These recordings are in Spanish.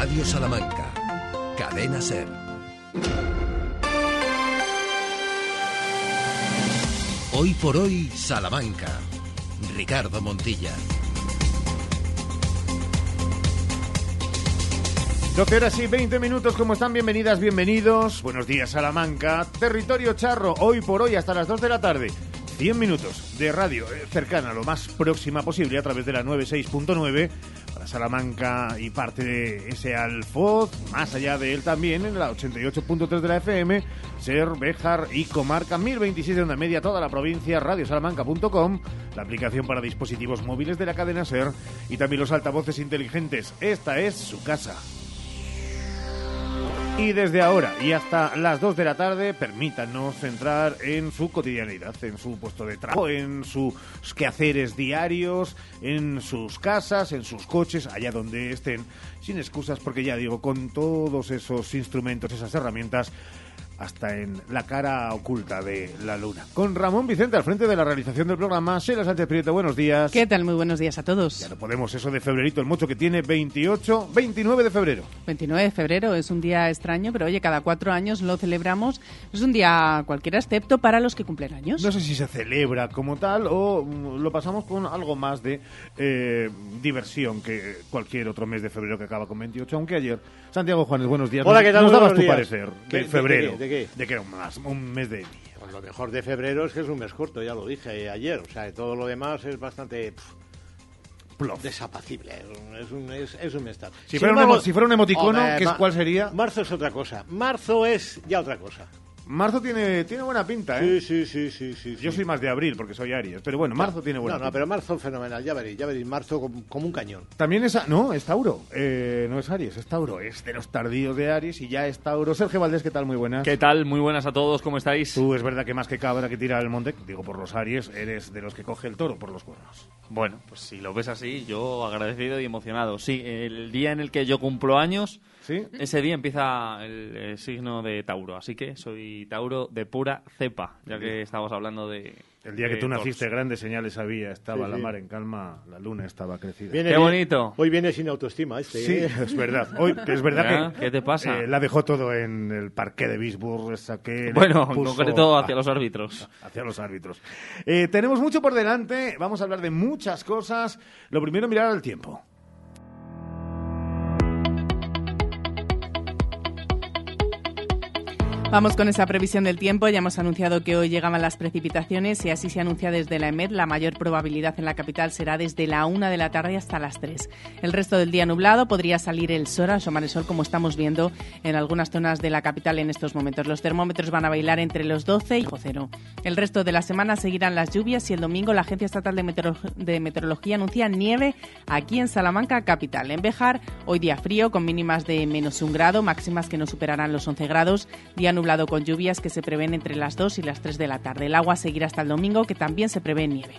Radio Salamanca. Cadena Ser. Hoy por hoy, Salamanca. Ricardo Montilla. 12 horas y 20 minutos, ¿cómo están? Bienvenidas, bienvenidos. Buenos días, Salamanca. Territorio Charro, hoy por hoy hasta las 2 de la tarde. 100 minutos de radio eh, cercana, lo más próxima posible, a través de la 96.9 para Salamanca y parte de ese Alfoz, más allá de él también, en la 88.3 de la FM, Ser, Béjar y Comarca 1026 de onda media, toda la provincia, radiosalamanca.com, la aplicación para dispositivos móviles de la cadena Ser y también los altavoces inteligentes. Esta es su casa. Y desde ahora y hasta las 2 de la tarde, permítanos centrar en su cotidianidad, en su puesto de trabajo, en sus quehaceres diarios, en sus casas, en sus coches, allá donde estén, sin excusas, porque ya digo, con todos esos instrumentos, esas herramientas, hasta en la cara oculta de la luna. Con Ramón Vicente al frente de la realización del programa, Sheila Sánchez Prieto, buenos días. ¿Qué tal? Muy buenos días a todos. Ya no podemos eso de febrerito, el mucho que tiene 28, 29 de febrero. 29 de febrero es un día extraño, pero oye, cada cuatro años lo celebramos. Es un día cualquiera, excepto para los que cumplen años. No sé si se celebra como tal o mm, lo pasamos con algo más de eh, diversión que cualquier otro mes de febrero que acaba con 28, aunque ayer. Santiago Juanes, buenos días. Hola, ¿qué tal? Nos dabas tu días. parecer de, ¿De- de febrero. ¿De qué? De que era un, más, un mes de día. Pues lo mejor de febrero es que es un mes corto, ya lo dije ayer. O sea, todo lo demás es bastante pff, Plof. desapacible. Es un, es, es un mes tal. Si Sin fuera un emo- si fuera un emoticono, Hombre, ¿qué es- ma- cuál sería? Marzo es otra cosa. Marzo es ya otra cosa. Marzo tiene, tiene buena pinta, ¿eh? Sí, sí, sí, sí, sí. Yo soy más de abril porque soy Aries, pero bueno, marzo tiene buena No, no, pinta. pero marzo fenomenal, ya veréis, ya veréis, marzo como, como un cañón. También es, no, es Tauro, eh, no es Aries, es Tauro, es de los tardíos de Aries y ya es Tauro. Sergio Valdés, ¿qué tal? Muy buenas. ¿Qué tal? Muy buenas a todos, ¿cómo estáis? Tú es verdad que más que cabra que tira al monte, digo por los Aries, eres de los que coge el toro por los cuernos. Bueno, pues si lo ves así, yo agradecido y emocionado. Sí, el día en el que yo cumplo años, ¿Sí? ese día empieza el, eh, signo de Tauro, así que soy Tauro de pura cepa, ya que estamos hablando de... El día que de tú naciste, grandes señales había, estaba Sí, la sí. mar en calma, la luna estaba crecida. Viene Qué bonito. Hoy viene sin autoestima este. Sí, ¿eh? es verdad. Hoy, que es verdad que ¿Qué te pasa? eh, la dejó todo en el parque de Bisburg, saqué Bueno, en concreto hacia los árbitros. hacia los árbitros. Eh, tenemos mucho por delante, vamos a hablar de muchas cosas. Lo primero, mirar al tiempo. Vamos con esa previsión del tiempo. Ya hemos anunciado que hoy llegaban las precipitaciones y así se anuncia desde la EMED. La mayor probabilidad en la capital será desde la 1 de la tarde hasta las 3. El resto del día nublado podría salir el sol, asomar el sol como estamos viendo en algunas zonas de la capital en estos momentos. Los termómetros van a bailar entre los 12 y bajo cero. El resto de la semana seguirán las lluvias y el domingo la Agencia Estatal de, de Meteorología anuncia nieve aquí en Salamanca capital. En Bejar, hoy día frío con mínimas de menos un grado, máximas que no superarán los 11 grados. Día nublado con lluvias que se prevén entre las 2 y las 3 de la tarde. El agua seguirá hasta el domingo que también se prevé nieve.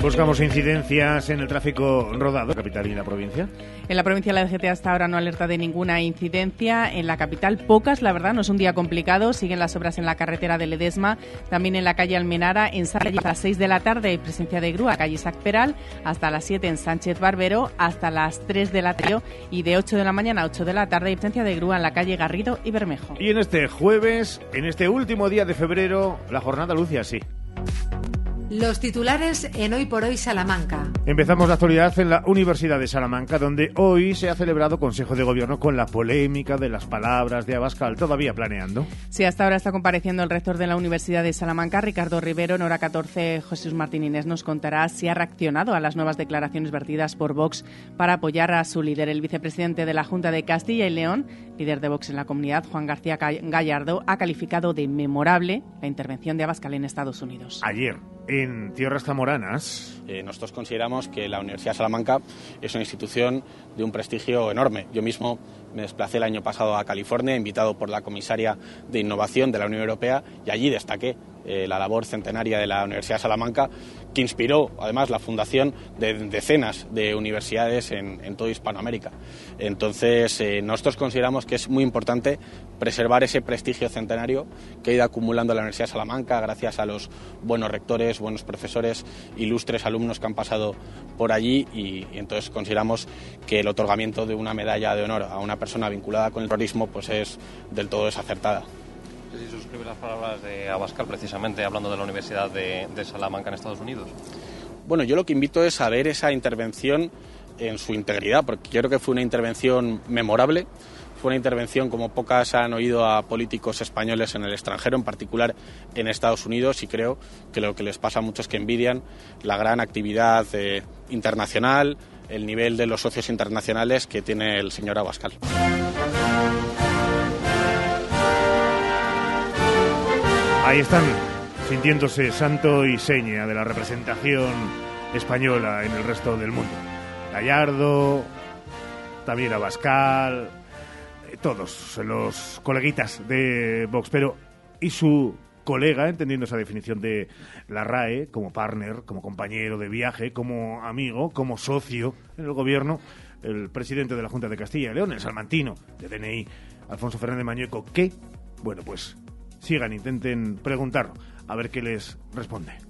Buscamos incidencias en el tráfico rodado, capital y la provincia. En la provincia de la DGT hasta ahora no alerta de ninguna incidencia. En la capital pocas, la verdad, no es un día complicado. Siguen las obras en la carretera de Ledesma, también en la calle Almenara, en Sánchez hasta las 6 de la tarde hay presencia de grúa, calle Isaac Peral, hasta las 7 en Sánchez Barbero, hasta las 3 de la tarde y de 8 de la mañana a 8 de la tarde hay presencia de grúa en la calle Garrido y Bermejo. Y en este jueves, en este último día de febrero, la jornada luce así. Los titulares en Hoy por Hoy Salamanca. Empezamos la actualidad en la Universidad de Salamanca, donde hoy se ha celebrado Consejo de Gobierno con la polémica de las palabras de Abascal, todavía planeando. Sí, hasta ahora está compareciendo el rector de la Universidad de Salamanca, Ricardo Rivero. En hora 14, Jesús Martín Inés nos contará si ha reaccionado a las nuevas declaraciones vertidas por Vox para apoyar a su líder. El vicepresidente de la Junta de Castilla y León, líder de Vox en la comunidad, Juan García Gallardo, ha calificado de memorable la intervención de Abascal en Estados Unidos. Ayer, en Tierras Zamoranas, Eh, nosotros consideramos que la Universidad de Salamanca es una institución de un prestigio enorme. Yo mismo me desplacé el año pasado a California, invitado por la comisaria de Innovación de la Unión Europea, y allí destaqué eh, la labor centenaria de la Universidad de Salamanca, inspiró además la fundación de decenas de universidades en, en toda Hispanoamérica. Entonces, eh, nosotros consideramos que es muy importante preservar ese prestigio centenario que ha ido acumulando la Universidad de Salamanca gracias a los buenos rectores, buenos profesores, ilustres alumnos que han pasado por allí y, y entonces consideramos que el otorgamiento de una medalla de honor a una persona vinculada con el terrorismo pues es del todo desacertada. Las palabras de Abascal precisamente hablando de la Universidad de, de Salamanca en Estados Unidos. Bueno, yo lo que invito es a ver esa intervención en su integridad, porque creo que fue una intervención memorable, fue una intervención como pocas han oído a políticos españoles en el extranjero, en particular en Estados Unidos, y creo que lo que les pasa a muchos es que envidian la gran actividad eh, internacional, el nivel de los socios internacionales que tiene el señor Abascal. Ahí están, sintiéndose santo y seña de la representación española en el resto del mundo. Gallardo, también Abascal, eh, todos los coleguitas de Vox, pero y su colega, entendiendo esa definición de la RAE, como partner, como compañero de viaje, como amigo, como socio en el gobierno, el presidente de la Junta de Castilla y León, el salmantino de DNI, Alfonso Fernández Mañueco, que, bueno, pues sigan, intenten preguntarlo, a ver qué les responde.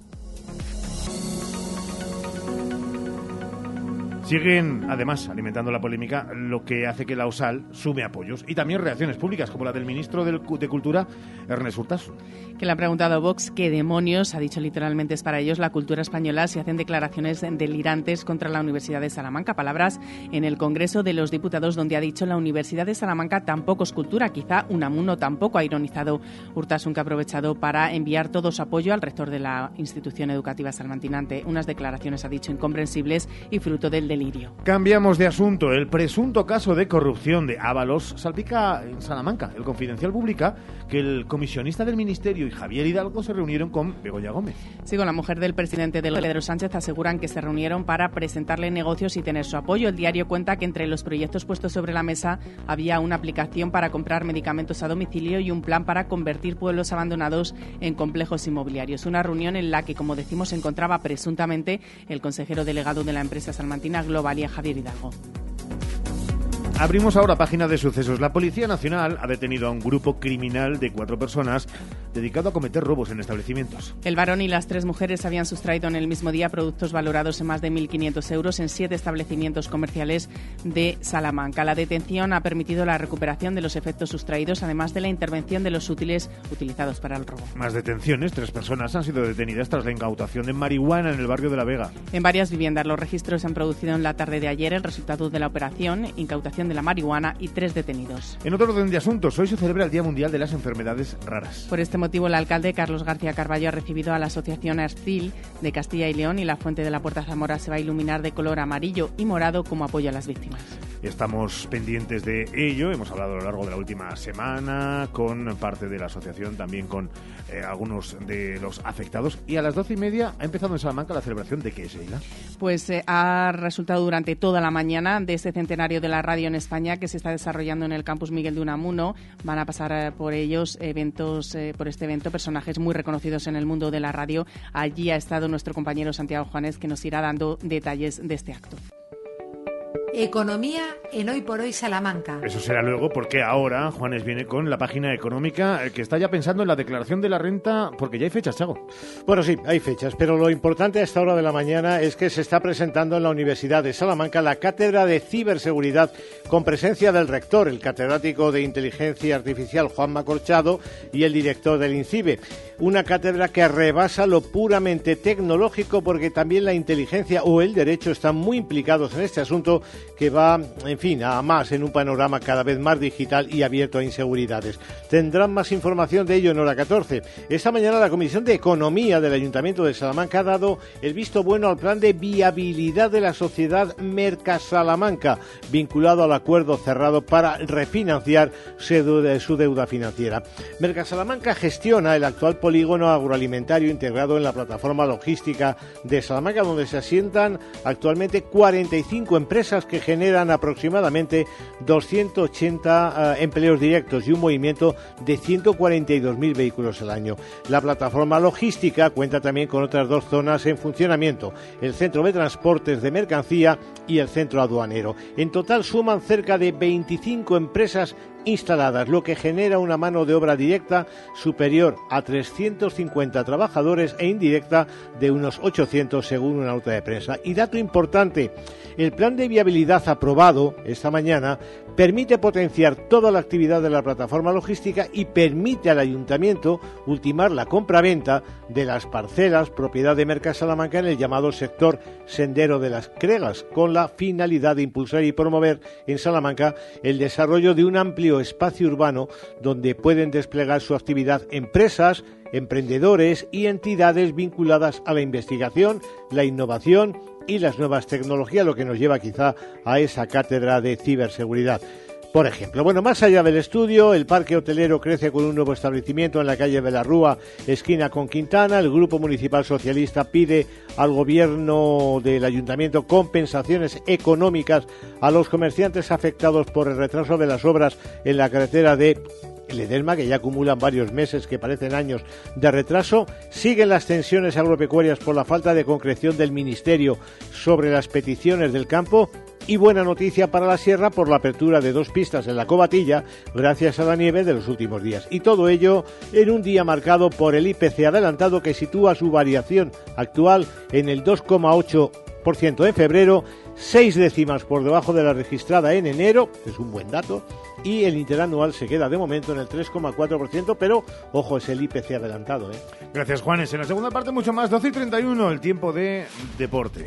Siguen, además, alimentando la polémica, lo que hace que la USAL sume apoyos y también reacciones públicas, como la del ministro de Cultura, Ernest Urtasun. Que le ha preguntado Vox qué demonios, ha dicho literalmente es para ellos la cultura española si hacen declaraciones delirantes contra la Universidad de Salamanca. Palabras en el Congreso de los Diputados donde ha dicho la Universidad de Salamanca tampoco es cultura, quizá Unamuno tampoco ha ironizado Urtasun que ha aprovechado para enviar todo su apoyo al rector de la institución educativa salmantinante. Unas declaraciones, ha dicho, incomprensibles y fruto del delirio. Cambiamos de asunto. El presunto caso de corrupción de Ábalos salpica en Salamanca. El Confidencial publica que el comisionista del Ministerio y Javier Hidalgo se reunieron con Begoña Gómez. Sí, con la mujer del presidente del Pedro Sánchez aseguran que se reunieron para presentarle negocios y tener su apoyo. El diario cuenta que entre los proyectos puestos sobre la mesa había una aplicación para comprar medicamentos a domicilio y un plan para convertir pueblos abandonados en complejos inmobiliarios. Una reunión en la que, como decimos, se encontraba presuntamente el consejero delegado de la empresa salmantina Globalia, Javier Hidalgo. Abrimos ahora página de sucesos. La Policía Nacional ha detenido a un grupo criminal de cuatro personas dedicado a cometer robos en establecimientos. El varón y las tres mujeres habían sustraído en el mismo día productos valorados en más de 1.500 euros en siete establecimientos comerciales de Salamanca. La detención ha permitido la recuperación de los efectos sustraídos, además de la intervención de los útiles utilizados para el robo. Más detenciones. Tres personas han sido detenidas tras la incautación de marihuana en el barrio de La Vega. En varias viviendas los registros se han producido en la tarde de ayer. El resultado de la operación, incautación de la marihuana y tres detenidos. En otro orden de asuntos, hoy se celebra el Día Mundial de las Enfermedades Raras. Por este motivo, el alcalde Carlos García Carballo ha recibido a la Asociación Astil de Castilla y León y la Fuente de la Puerta Zamora se va a iluminar de color amarillo y morado como apoyo a las víctimas. Estamos pendientes de ello. Hemos hablado a lo largo de la última semana con parte de la asociación, también con eh, algunos de los afectados. Y a las doce y media ha empezado en Salamanca la celebración de qué es, Sheila? Pues eh, ha resultado durante toda la mañana de este centenario de la radio en España que se está desarrollando en el campus Miguel de Unamuno. Van a pasar eh, por ellos eventos, eh, por este evento, personajes muy reconocidos en el mundo de la radio. Allí ha estado nuestro compañero Santiago Juanes que nos irá dando detalles de este acto. Economía en Hoy por Hoy Salamanca. Eso será luego porque ahora Juanes viene con la página económica eh, que está ya pensando en la declaración de la renta porque ya hay fechas, Chago. Bueno, sí, hay fechas, pero lo importante a esta hora de la mañana es que se está presentando en la Universidad de Salamanca la cátedra de ciberseguridad con presencia del rector, el catedrático de inteligencia artificial Juan Macorchado y el director del INCIBE. Una cátedra que rebasa lo puramente tecnológico porque también la inteligencia o el derecho están muy implicados en este asunto que va, en fin, a más en un panorama cada vez más digital y abierto a inseguridades. Tendrán más información de ello en hora 14. Esta mañana la Comisión de Economía del Ayuntamiento de Salamanca ha dado el visto bueno al plan de viabilidad de la sociedad Mercasalamanca, vinculado al acuerdo cerrado para refinanciar su deuda financiera. Mercasalamanca gestiona el actual polígono agroalimentario integrado en la plataforma logística de Salamanca, donde se asientan actualmente 45 empresas que generan aproximadamente 280 eh, empleos directos y un movimiento de 142.000 vehículos al año. La plataforma logística cuenta también con otras dos zonas en funcionamiento, el centro de transportes de mercancía y el centro aduanero. En total suman cerca de 25 empresas instaladas, lo que genera una mano de obra directa superior a 350 trabajadores e indirecta de unos 800 según una nota de prensa. Y dato importante, el plan de viabilidad aprobado esta mañana permite potenciar toda la actividad de la plataforma logística y permite al ayuntamiento ultimar la compraventa de las parcelas propiedad de Mercas Salamanca en el llamado sector sendero de las Cregas, con la finalidad de impulsar y promover en Salamanca el desarrollo de un amplio espacio urbano donde pueden desplegar su actividad empresas, emprendedores y entidades vinculadas a la investigación, la innovación y las nuevas tecnologías, lo que nos lleva quizá a esa cátedra de ciberseguridad. Por ejemplo, bueno, más allá del estudio, el parque hotelero crece con un nuevo establecimiento en la calle de la Rúa, esquina con Quintana. El Grupo Municipal Socialista pide al gobierno del ayuntamiento compensaciones económicas a los comerciantes afectados por el retraso de las obras en la carretera de Ledesma, que ya acumulan varios meses, que parecen años de retraso. Siguen las tensiones agropecuarias por la falta de concreción del Ministerio sobre las peticiones del campo. Y buena noticia para la sierra por la apertura de dos pistas en la cobatilla gracias a la nieve de los últimos días. Y todo ello en un día marcado por el IPC adelantado que sitúa su variación actual en el 2,8% en febrero, seis décimas por debajo de la registrada en enero, es un buen dato, y el interanual se queda de momento en el 3,4%, pero ojo, es el IPC adelantado. ¿eh? Gracias, Juanes. En la segunda parte, mucho más. 12 y 31, el tiempo de deporte.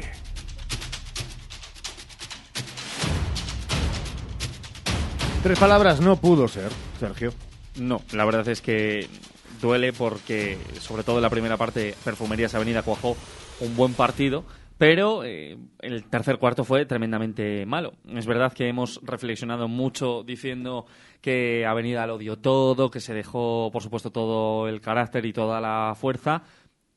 Tres palabras no pudo ser, Sergio. No, la verdad es que duele porque, sobre todo en la primera parte, Perfumerías Avenida cuajó un buen partido, pero eh, el tercer cuarto fue tremendamente malo. Es verdad que hemos reflexionado mucho diciendo que Avenida lo dio todo, que se dejó, por supuesto, todo el carácter y toda la fuerza.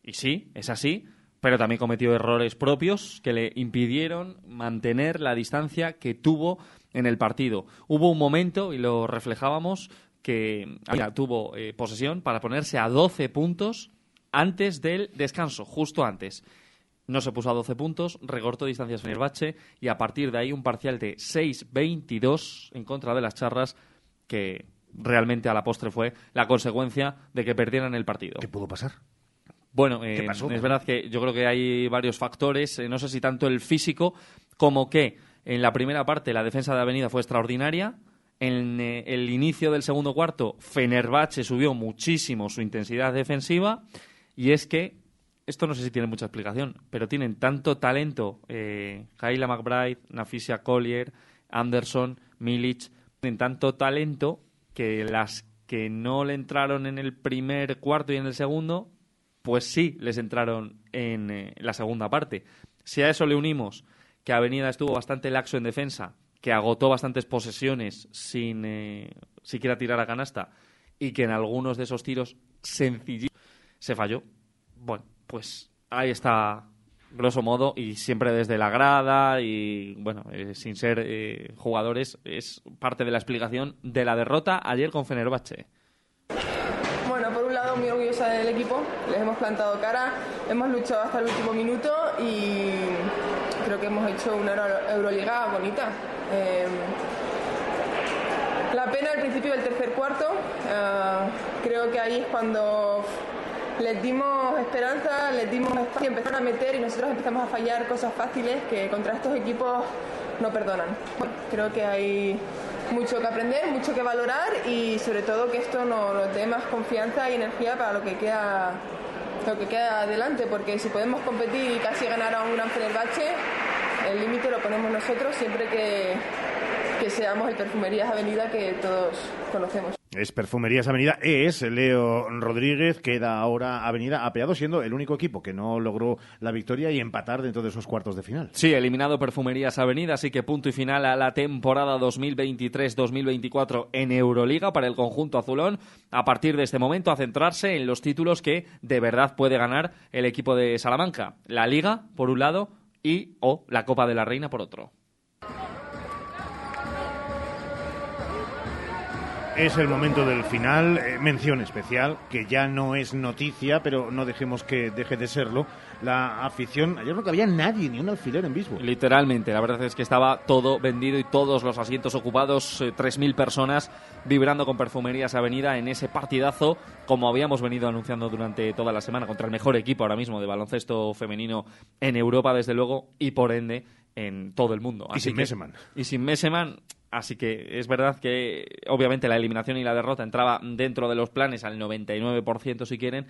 Y sí, es así, pero también cometió errores propios que le impidieron mantener la distancia que tuvo en el partido. Hubo un momento, y lo reflejábamos, que tuvo eh, posesión para ponerse a 12 puntos antes del descanso, justo antes. No se puso a 12 puntos, recortó distancias Fenerbahce y a partir de ahí un parcial de 6-22 en contra de las charras que realmente a la postre fue la consecuencia de que perdieran el partido. ¿Qué pudo pasar? Bueno, eh, es verdad que yo creo que hay varios factores, eh, no sé si tanto el físico como que en la primera parte la defensa de Avenida fue extraordinaria, en eh, el inicio del segundo cuarto Fenerbahce subió muchísimo su intensidad defensiva y es que esto no sé si tiene mucha explicación, pero tienen tanto talento eh, McBride, Nafisia Collier, Anderson, Milic, tienen tanto talento que las que no le entraron en el primer cuarto y en el segundo, pues sí les entraron en eh, la segunda parte. Si a eso le unimos que Avenida estuvo bastante laxo en defensa, que agotó bastantes posesiones sin eh, siquiera tirar a canasta y que en algunos de esos tiros sencillos se falló. Bueno, pues ahí está, grosso modo, y siempre desde la grada y, bueno, eh, sin ser eh, jugadores, es parte de la explicación de la derrota ayer con Fenerbahce. Bueno, por un lado muy orgullosa del equipo, les hemos plantado cara, hemos luchado hasta el último minuto y creo que hemos hecho una Euroliga bonita. Eh, la pena al principio del tercer cuarto, creo que ahí es cuando les dimos esperanza, les dimos espacio, empezaron a meter y nosotros empezamos a fallar cosas fáciles que contra estos equipos no perdonan. Creo que hay mucho que aprender, mucho que valorar y sobre todo que esto nos, dé más confianza y energía para lo que queda lo que queda adelante, porque si podemos competir y casi ganar a un gran Fenerbahce, el límite lo ponemos nosotros siempre que, que seamos el Perfumerías Avenida que todos conocemos. Es Perfumerías Avenida, es Leo Rodríguez, queda ahora Avenida apeado, siendo el único equipo que no logró la victoria y empatar dentro de esos cuartos de final. Sí, eliminado Perfumerías Avenida, así que punto y final a la temporada 2023-2024 en Euroliga para el conjunto azulón. A partir de este momento, a centrarse en los títulos que de verdad puede ganar el equipo de Salamanca. La Liga, por un lado, y o la Copa de la Reina, por otro. Es el momento del final, eh, mención especial, que ya no es noticia, pero no dejemos que deje de serlo. La afición, ayer no cabía nadie, ni un alfiler en Bisbo. Literalmente, la verdad es que estaba todo vendido y todos los asientos ocupados, 3.000 eh, personas vibrando con perfumerías avenida en ese partidazo, como habíamos venido anunciando durante toda la semana, contra el mejor equipo ahora mismo de baloncesto femenino en Europa, desde luego, y por ende en todo el mundo. y sin Meseman. Y sin Meseman, Así que es verdad que obviamente la eliminación y la derrota entraba dentro de los planes al 99% si quieren,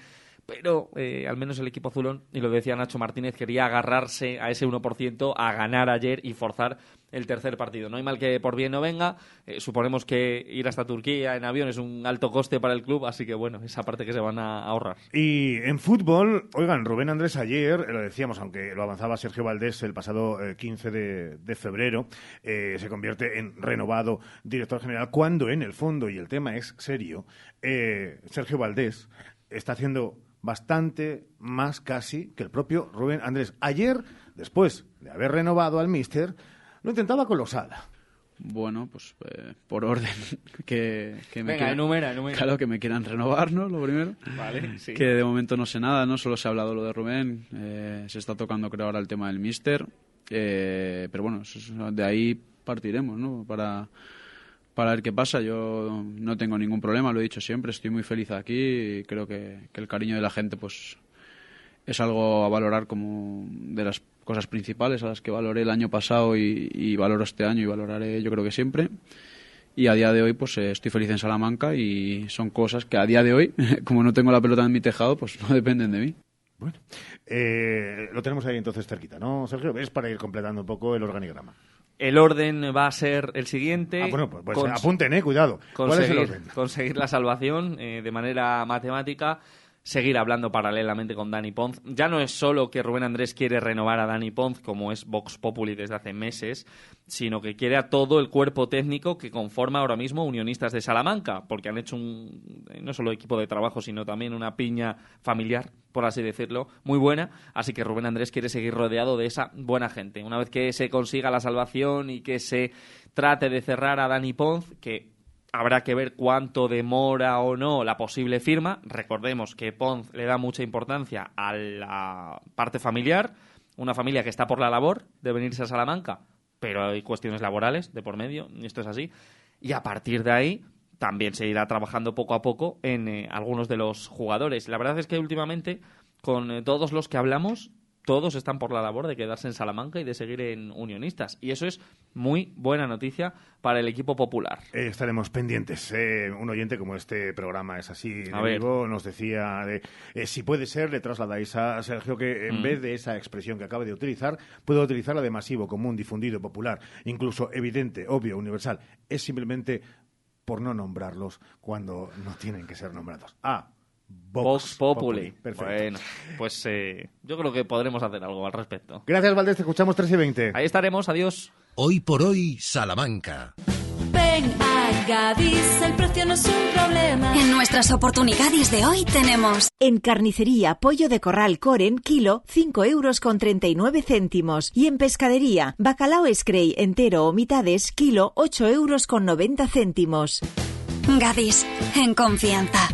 pero eh, al menos el equipo azulón, y lo decía Nacho Martínez, quería agarrarse a ese 1% a ganar ayer y forzar el tercer partido. No hay mal que por bien no venga. Eh, suponemos que ir hasta Turquía en avión es un alto coste para el club, así que bueno, esa parte que se van a ahorrar. Y en fútbol, oigan, Rubén Andrés ayer, lo decíamos, aunque lo avanzaba Sergio Valdés el pasado 15 eh, de, febrero, se convierte en renovado director general, cuando en el fondo, y el tema es serio, Sergio Valdés está haciendo bastante más casi que el propio Rubén Andrés. Ayer, después de haber renovado al Mister, lo intentaba con Losada. Bueno, pues eh, por orden que, me Venga, enumera, Claro, que me quieran renovar, ¿no? Lo primero. Vale, sí. Que de momento no sé nada, ¿no? Solo se ha hablado lo de Rubén. Eh, se está tocando, creo, ahora el tema del Mister. Eh, pero bueno, de ahí partiremos, ¿no? Para para ver qué pasa. Yo no tengo ningún problema, lo he dicho siempre, estoy muy feliz aquí y creo que, el cariño de la gente pues es algo a valorar como de las cosas principales a las que valoré el año pasado y, valoro este año y valoraré yo creo que siempre. Y a día de hoy pues eh, estoy feliz en Salamanca y son cosas que a día de hoy, como no tengo la pelota en mi tejado, pues no dependen de mí. Bueno, eh, lo tenemos ahí entonces cerquita, ¿no, Sergio? ¿Ves para ir completando un poco el organigrama? El orden va a ser el siguiente. Ah, bueno, pues, pues apunten, eh, cuidado. ¿Cuál es el orden? Conseguir la salvación eh, de manera matemática seguir hablando paralelamente con Dani Ponz. Ya no es solo que Rubén Andrés quiere renovar a Dani Ponz, como es Vox Populi desde hace meses, sino que quiere a todo el cuerpo técnico que conforma ahora mismo Unionistas de Salamanca, porque han hecho un, no solo equipo de trabajo, sino también una piña familiar, por así decirlo, muy buena. Así que Rubén Andrés quiere seguir rodeado de esa buena gente. Una vez que se consiga la salvación y que se trate de cerrar a Dani Ponz, que Habrá que ver cuánto demora o no la posible firma. Recordemos que Ponz le da mucha importancia a la parte familiar, una familia que está por la labor de venirse a Salamanca, pero hay cuestiones laborales de por medio, y esto es así. Y a partir de ahí también se irá trabajando poco a poco en eh, algunos de los jugadores. La verdad es que últimamente, con eh, todos los que hablamos, todos están por la labor de quedarse en Salamanca y de seguir en Unionistas. Y eso es muy buena noticia para el equipo popular. Eh, estaremos pendientes. Eh, un oyente como este programa es así de vivo, nos decía de, eh, si puede ser, le trasladáis a Sergio que en mm. vez de esa expresión que acaba de utilizar, puede utilizar la de masivo, común, difundido, popular, incluso evidente, obvio, universal. Es simplemente por no nombrarlos cuando no tienen que ser nombrados. Ah, Vox, Populi. Perfecto. Bueno, pues eh, yo creo que podremos hacer algo al respecto. Gracias, Valdés. Te escuchamos 3 y 20. Ahí estaremos. Adiós. Hoy por hoy, Salamanca. Ven a Gadis, el precio no es un problema. En nuestras oportunidades de hoy tenemos... En carnicería, pollo de corral Coren, kilo, 5 euros con 39 céntimos. Y en pescadería, bacalao Scray entero o mitades, kilo, 8 euros con 90 céntimos. Gadis, en confianza.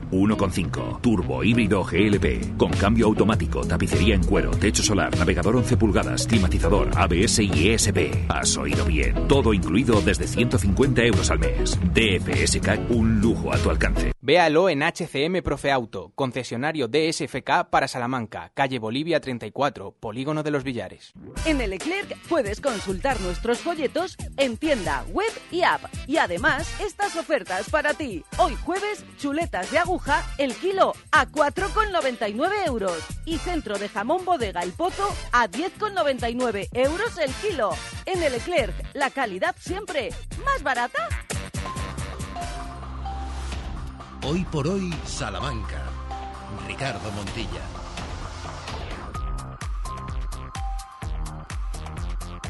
1.5 Turbo híbrido GLP con cambio automático, tapicería en cuero, techo solar, navegador 11 pulgadas, climatizador, ABS y ESP. Has oído bien. Todo incluido desde 150 euros al mes. DFSK un lujo a tu alcance. Véalo en HCM Profe Auto, concesionario DSFK para Salamanca, calle Bolivia 34, Polígono de los Villares. En el Leclerc puedes consultar nuestros folletos en tienda, web y app. Y además, estas ofertas para ti. Hoy jueves, chuletas de aguja Cartuja, el kilo a 4,99 euros. Y centro de jamón bodega El Pozo a 10,99 euros el kilo. En el Eclerc, la calidad siempre más barata. Hoy por hoy, Salamanca. Ricardo Montilla.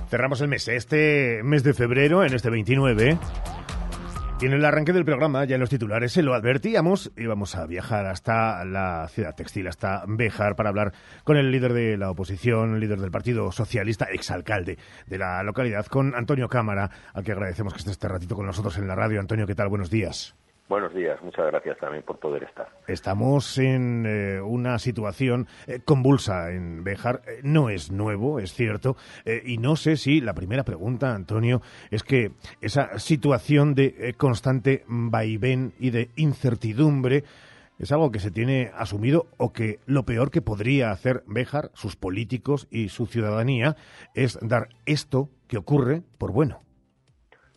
Cerramos el mes, este mes de febrero, en este 29. Y en el arranque del programa, ya en los titulares, se lo advertíamos, íbamos a viajar hasta la ciudad textil, hasta Béjar, para hablar con el líder de la oposición, líder del Partido Socialista, exalcalde de la localidad, con Antonio Cámara, al que agradecemos que esté este ratito con nosotros en la radio. Antonio, ¿qué tal? Buenos días. Buenos días, muchas gracias también por poder estar. Estamos en eh, una situación eh, convulsa en Béjar. Eh, no es nuevo, es cierto, y no sé si la primera pregunta, Antonio, es que esa situación de constante vaivén y de incertidumbre es algo que se tiene asumido o que lo peor que podría hacer Béjar, sus políticos y su ciudadanía es dar esto que ocurre por bueno.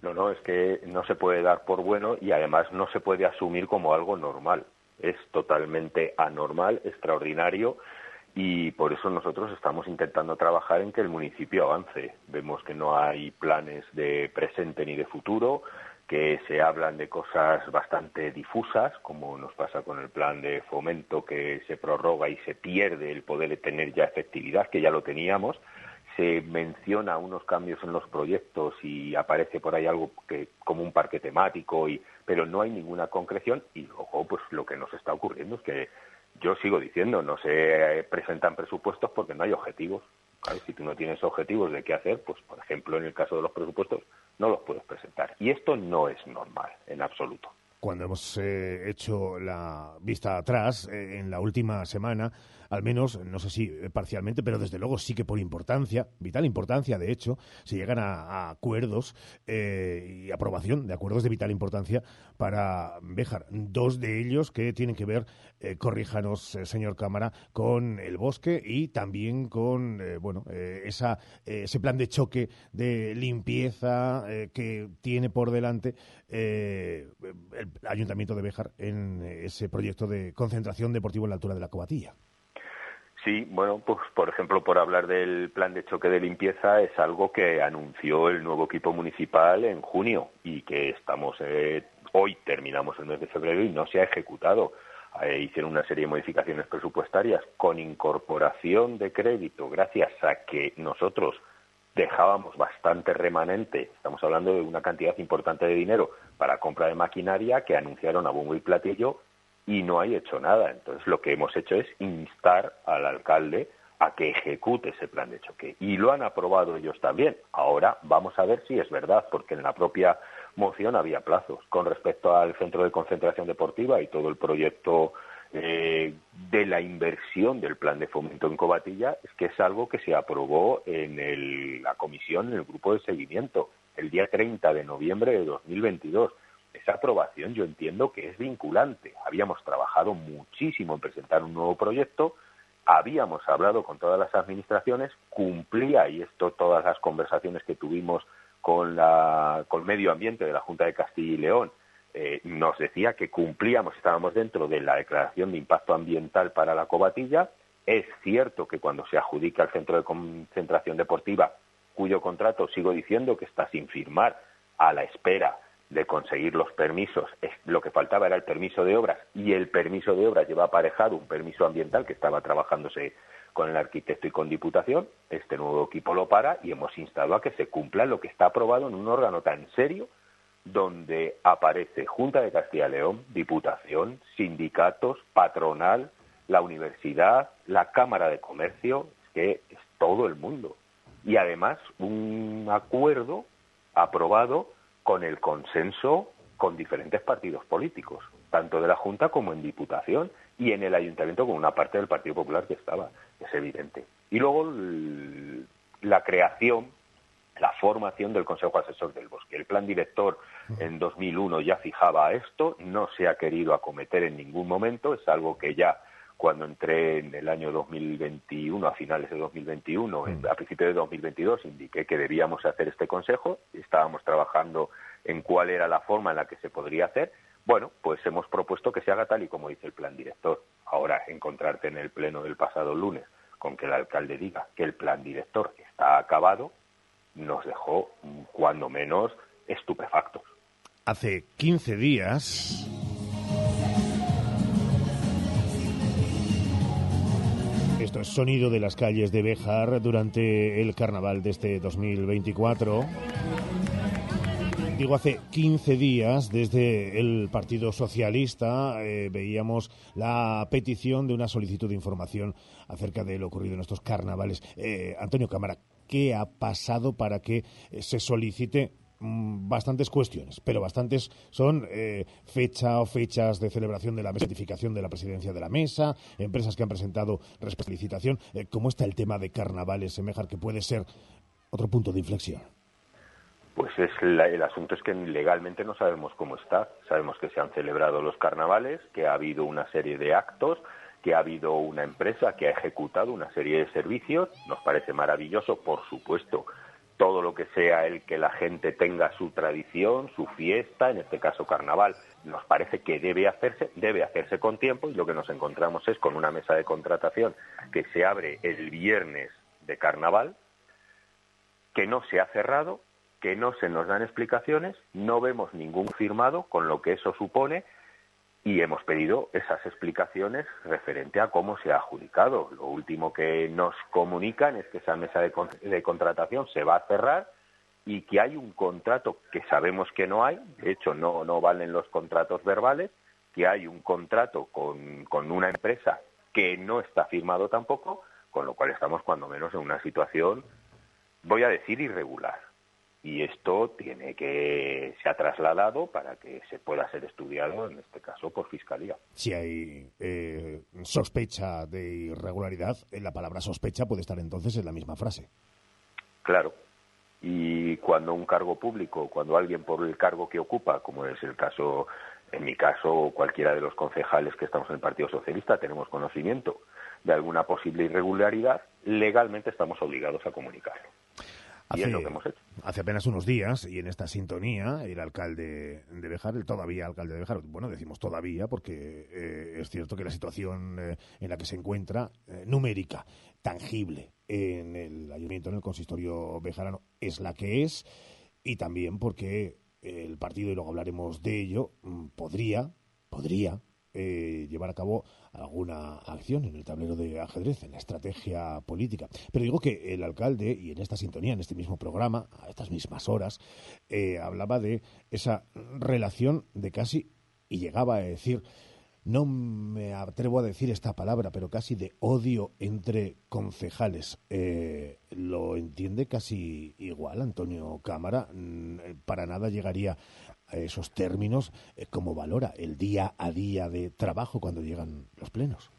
No, no, es que no se puede dar por bueno y además no se puede asumir como algo normal. Es totalmente anormal, extraordinario y por eso nosotros estamos intentando trabajar en que el municipio avance. Vemos que no hay planes de presente ni de futuro, que se hablan de cosas bastante difusas, como nos pasa con el plan de fomento que se prorroga y se pierde el poder de tener ya efectividad, que ya lo teníamos se menciona unos cambios en los proyectos y aparece por ahí algo que como un parque temático y pero no hay ninguna concreción y ojo pues lo que nos está ocurriendo es que yo sigo diciendo no se presentan presupuestos porque no hay objetivos si tú no tienes objetivos de qué hacer pues por ejemplo en el caso de los presupuestos no los puedes presentar. Y esto no es normal en absoluto. Cuando hemos eh, hecho la vista atrás eh, en la última semana al menos, no sé si eh, parcialmente, pero desde luego sí que por importancia, vital importancia, de hecho, se llegan a, acuerdos eh, y aprobación de acuerdos de vital importancia para Béjar. Dos de ellos que tienen que ver, eh, corríjanos, señor Cámara, con el bosque y también con, bueno, esa, ese plan de choque de limpieza que tiene por delante el Ayuntamiento de Béjar en ese proyecto de concentración deportivo en la altura de la Cobatilla. Sí, bueno, pues por ejemplo, por hablar del plan de choque de limpieza, es algo que anunció el nuevo equipo municipal en junio y que estamos, eh, hoy terminamos el mes de febrero y no se ha ejecutado. Eh, hicieron una serie de modificaciones presupuestarias con incorporación de crédito gracias a que nosotros dejábamos bastante remanente, estamos hablando de una cantidad importante de dinero para compra de maquinaria que anunciaron a bombo y platillo y no hay hecho nada. Entonces lo que hemos hecho es instar al alcalde a que ejecute ese plan de choque. Y lo han aprobado ellos también. Ahora vamos a ver si es verdad, porque en la propia moción había plazos. Con respecto al centro de concentración deportiva y todo el proyecto eh, de la inversión del plan de fomento en Cobatilla, es que es algo que se aprobó en la comisión, en el grupo de seguimiento, el día 30 de noviembre de 2022 esa aprobación yo entiendo que es vinculante. Habíamos trabajado muchísimo en presentar un nuevo proyecto, habíamos hablado con todas las administraciones, cumplía, y esto todas las conversaciones que tuvimos con, la, con Medio Ambiente de la Junta de Castilla y León, eh, nos decía que cumplíamos, estábamos dentro de la declaración de impacto ambiental para la cobatilla. Es cierto que cuando se adjudica el centro de concentración deportiva, cuyo contrato sigo diciendo que está sin firmar, a la espera de conseguir los permisos, lo que faltaba era el permiso de obras y el permiso de obras lleva aparejado un permiso ambiental que estaba trabajándose con el arquitecto y con Diputación. Este nuevo equipo lo para y hemos instado a que se cumpla lo que está aprobado en un órgano tan serio donde aparece Junta de Castilla y León, Diputación, sindicatos, patronal, la universidad, la Cámara de Comercio, que es todo el mundo. Y además un acuerdo aprobado con el consenso con diferentes partidos políticos, tanto de la Junta como en Diputación y en el Ayuntamiento con una parte del Partido Popular que estaba, es evidente. Y luego la creación, la formación del Consejo Asesor del Bosque. El plan director en 2001 ya fijaba esto, no se ha querido acometer en ningún momento, es algo que ya cuando entré en el año 2021, a finales de 2021, mm. a principios de 2022, indiqué que debíamos hacer este consejo. Estábamos trabajando en cuál era la forma en la que se podría hacer. Bueno, pues hemos propuesto que se haga tal y como dice el plan director. Ahora, encontrarte en el pleno del pasado lunes con que el alcalde diga que el plan director está acabado, nos dejó, cuando menos, estupefactos. Hace 15 días sonido de las calles de Béjar durante el carnaval de este 2024. Digo, hace 15 días, desde el Partido Socialista, eh, veíamos la petición de una solicitud de información acerca de lo ocurrido en estos carnavales. Eh, Antonio Cámara, ¿qué ha pasado para que eh, se solicite bastantes cuestiones, pero bastantes son eh, fecha o fechas de celebración de la certificación de la presidencia de la mesa, empresas que han presentado licitación. Eh, ¿Cómo está el tema de carnavales, Semejar, que puede ser otro punto de inflexión? Pues es el asunto es que legalmente no sabemos cómo está. Sabemos que se han celebrado los carnavales, que ha habido una serie de actos, que ha habido una empresa que ha ejecutado una serie de servicios. Nos parece maravilloso, por supuesto, todo lo que sea el que la gente tenga su tradición, su fiesta, en este caso carnaval, nos parece que debe hacerse, debe hacerse con tiempo y lo que nos encontramos es con una mesa de contratación que se abre el viernes de carnaval, que no se ha cerrado, que no se nos dan explicaciones, no vemos ningún firmado, con lo que eso supone y hemos pedido esas explicaciones referente a cómo se ha adjudicado. Lo último que nos comunican es que esa mesa de, contratación se va a cerrar y que hay un contrato que sabemos que no hay, de hecho no, no valen los contratos verbales, que hay un contrato con, con una empresa que no está firmado tampoco, con lo cual estamos cuando menos en una situación, voy a decir, irregular y esto tiene que se ha trasladado para que se pueda ser estudiado en este caso por fiscalía. Si hay eh, sospecha de irregularidad, eh, la palabra sospecha puede estar entonces en la misma frase. Claro. Y cuando un cargo público, cuando alguien por el cargo que ocupa, como es el caso, en mi caso, cualquiera de los concejales que estamos en el Partido Socialista, tenemos conocimiento de alguna posible irregularidad, legalmente estamos obligados a comunicarlo. Hace, apenas unos días, y en esta sintonía, el alcalde de Bejar, el todavía alcalde de Bejar, bueno, decimos todavía porque eh, es cierto que la situación eh, en la que se encuentra, eh, numérica, tangible, en el ayuntamiento, en el consistorio bejarano, es la que es, y también porque el partido, y luego hablaremos de ello, mm, podría, podría eh, llevar a cabo alguna acción en el tablero de ajedrez, en la estrategia política. Pero digo que el alcalde, y en esta sintonía, en este mismo programa, a estas mismas horas, eh, hablaba de esa relación de casi, y llegaba a decir, no me atrevo a decir esta palabra, pero casi de odio entre concejales. Eh, ¿Lo entiende casi igual Antonio Cámara? Mm, para nada llegaría esos términos, eh, ¿cómo valora el día a día de trabajo cuando llegan los plenos?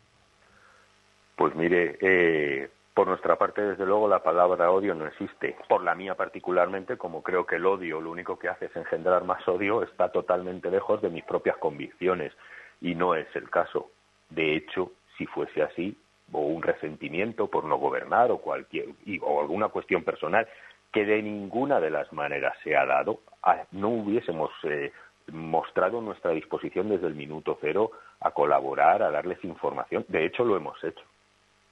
Pues mire, eh, por nuestra parte, desde luego, la palabra odio no existe. Por la mía particularmente, como creo que el odio lo único que hace es engendrar más odio, está totalmente lejos de mis propias convicciones. Y no es el caso. De hecho, si fuese así, o un resentimiento por no gobernar o cualquier o alguna cuestión personal que de ninguna de las maneras se ha dado, no hubiésemos eh, mostrado nuestra disposición desde el minuto cero a colaborar, a darles información. De hecho, lo hemos hecho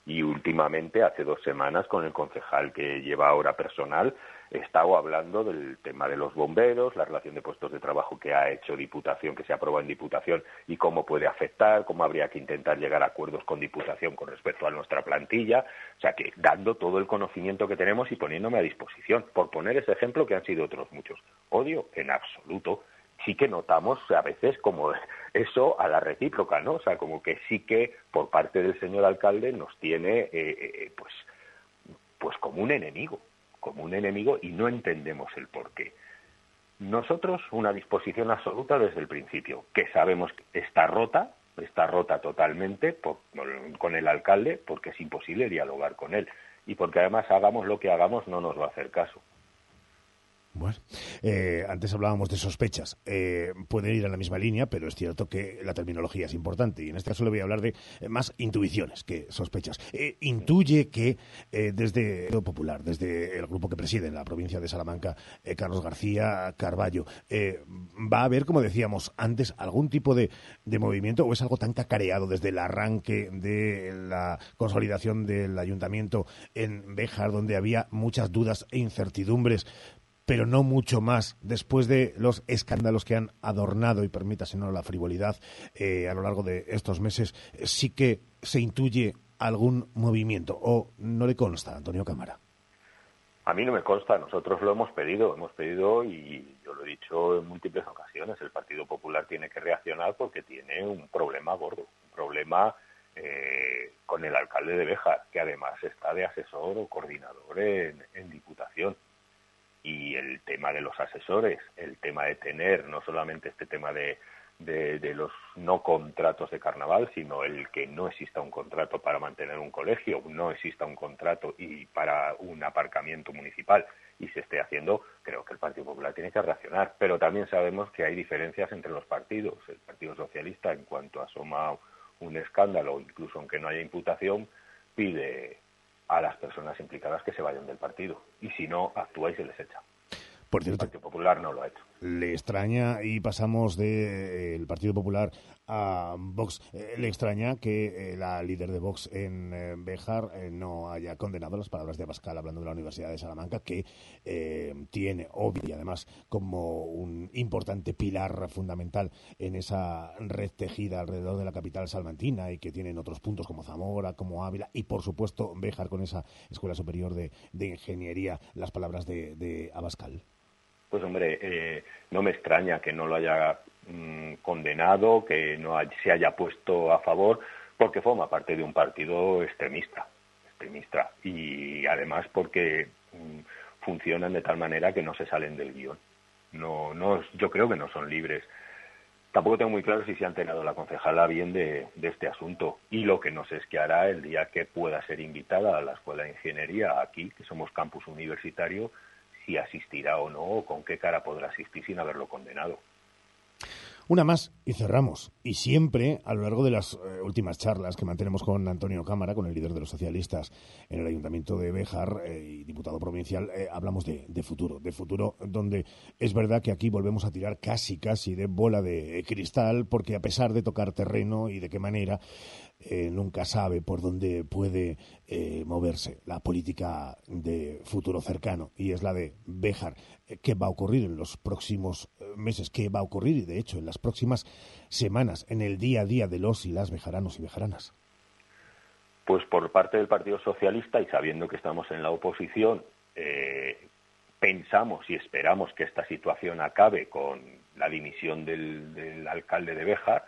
y últimamente, hace dos semanas, con el concejal que lleva ahora personal, he estado hablando del tema de los bomberos, la relación de puestos de trabajo que ha hecho Diputación, que se aprobado en Diputación y cómo puede afectar, cómo habría que intentar llegar a acuerdos con Diputación con respecto a nuestra plantilla. O sea, que dando todo el conocimiento que tenemos y poniéndome a disposición. Por poner ese ejemplo, que han sido otros muchos. Odio en absoluto sí que notamos a veces como eso a la recíproca, ¿no? O sea, como que sí que por parte del señor alcalde nos tiene, eh, eh, pues, pues como un enemigo, como un enemigo y no entendemos el por qué. Nosotros una disposición absoluta desde el principio, que sabemos que está rota, está rota totalmente con el alcalde porque es imposible dialogar con él y porque además hagamos lo que hagamos no nos va a hacer caso. Bueno, eh, antes hablábamos de sospechas. Eh, pueden ir en la misma línea, pero es cierto que la terminología es importante. Y en este caso le voy a hablar de eh, más intuiciones que sospechas. intuye que desde el Popular, desde el grupo que preside en la provincia de Salamanca, Carlos García Carballo, va a haber, como decíamos antes, algún tipo de, de movimiento o es algo tan cacareado desde el arranque de la consolidación del ayuntamiento en Béjar, donde había muchas dudas e incertidumbres pero no mucho más, después de los escándalos que han adornado, y permítase no la frivolidad, eh, a lo largo de estos meses, sí que se intuye algún movimiento, o no le consta, Antonio Cámara. A mí no me consta, nosotros lo hemos pedido, hemos pedido y yo lo he dicho en múltiples ocasiones, el Partido Popular tiene que reaccionar porque tiene un problema gordo, un problema eh, con el alcalde de Bejar, que además está de asesor o coordinador en Diputación y el tema de los asesores, el tema de tener no solamente este tema de, de, los no contratos de carnaval, sino el que no exista un contrato para mantener un colegio, no exista un contrato y para un aparcamiento municipal y se esté haciendo, creo que el Partido Popular tiene que reaccionar. Pero también sabemos que hay diferencias entre los partidos. El Partido Socialista, en cuanto asoma un escándalo, incluso aunque no haya imputación, pide a las personas implicadas que se vayan del partido. Y si no, actúa y se les echa. Por cierto, el Partido Popular no lo ha hecho. Le extraña, y pasamos del de, eh, Partido Popular a Vox, eh, le extraña que eh, la líder de Vox en Bejar no haya condenado las palabras de Abascal hablando de la Universidad de Salamanca, que tiene, obvio, y además como un importante pilar fundamental en esa red tejida alrededor de la capital salmantina y que tienen otros puntos como Zamora, como Ávila, y por supuesto Bejar con esa Escuela Superior de, Ingeniería, las palabras de, de Abascal. Pues hombre, eh, no me extraña que no lo haya mm, condenado, que no se haya puesto a favor, porque forma parte de un partido extremista, extremista, y además porque mm, funcionan de tal manera que no se salen del guion. No, no, yo creo que no son libres. Tampoco tengo muy claro si se ha enterado la concejala bien de, de, este asunto. Y lo que no sé es qué hará el día que pueda ser invitada a la Escuela de Ingeniería aquí, que somos campus universitario, si asistirá o no, o con qué cara podrá asistir sin haberlo condenado. Una más y cerramos. Y siempre, a lo largo de las eh, últimas charlas que mantenemos con Antonio Cámara, con el líder de los socialistas en el Ayuntamiento de Béjar eh, y diputado provincial, eh, hablamos de, futuro. De futuro donde es verdad que aquí volvemos a tirar casi, casi de bola de cristal, porque a pesar de tocar terreno y de qué manera, nunca sabe por dónde puede moverse la política de futuro cercano. Y es la de Béjar. ¿Qué va a ocurrir en los próximos meses? ¿Qué va a ocurrir? Y de hecho, en las próximas semanas en el día a día de los y las bejaranos y bejaranas? Pues por parte del Partido Socialista y sabiendo que estamos en la oposición, eh, pensamos y esperamos que esta situación acabe con la dimisión del, alcalde de Bejar.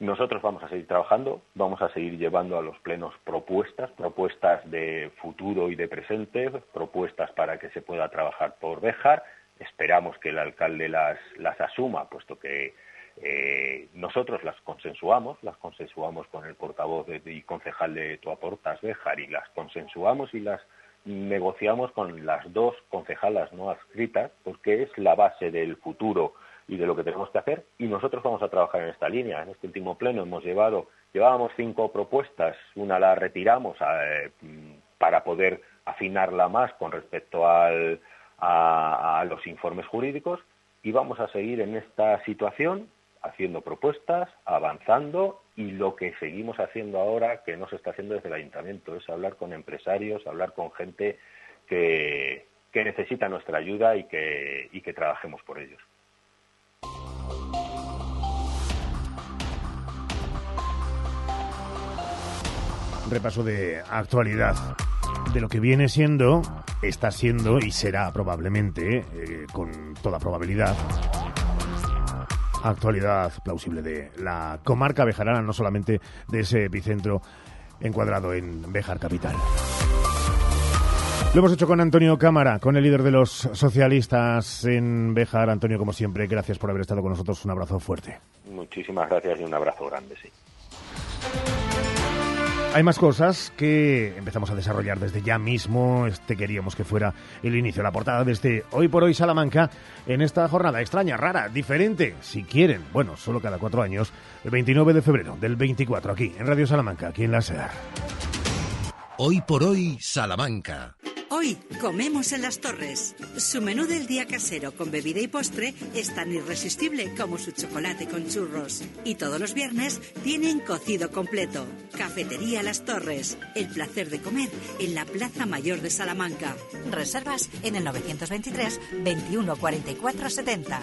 Nosotros vamos a seguir trabajando, vamos a seguir llevando a los plenos propuestas, propuestas de futuro y de presente, propuestas para que se pueda trabajar por Bejar. Esperamos que el alcalde las, las asuma, puesto que eh, nosotros las consensuamos, las consensuamos con el portavoz y concejal de Tu Aportas, Bejar, y las consensuamos y las negociamos con las dos concejalas no adscritas, porque es la base del futuro y de lo que tenemos que hacer, y nosotros vamos a trabajar en esta línea. En este último pleno hemos llevado, llevábamos cinco propuestas, una la retiramos eh, para poder afinarla más con respecto al, a los informes jurídicos, y vamos a seguir en esta situación haciendo propuestas, avanzando y lo que seguimos haciendo ahora, que no se está haciendo desde el ayuntamiento, es hablar con empresarios, hablar con gente que, que necesita nuestra ayuda y que, y que trabajemos por ellos. Repaso de actualidad de lo que viene siendo, está siendo y será probablemente, eh, con toda probabilidad, actualidad plausible de la comarca bejarana, no solamente de ese epicentro encuadrado en Bejar Capital. Lo hemos hecho con Antonio Cámara, con el líder de los socialistas en Bejar. Antonio, como siempre, gracias por haber estado con nosotros. Un abrazo fuerte. Muchísimas gracias y un abrazo grande, sí. Hay más cosas que empezamos a desarrollar desde ya mismo. Este queríamos que fuera el inicio la portada desde Hoy por Hoy Salamanca en esta jornada extraña, rara, diferente, si quieren. Bueno, solo cada cuatro años, el 29 de febrero del 24, aquí en Radio Salamanca, aquí en la SER. Hoy por Hoy Salamanca. Hoy comemos en las torres. Su menú del día casero con bebida y postre es tan irresistible como su chocolate con churros. Y todos los viernes tienen cocido completo. Cafetería Las Torres. El placer de comer en la Plaza Mayor de Salamanca. Reservas en el 923 21 44 70.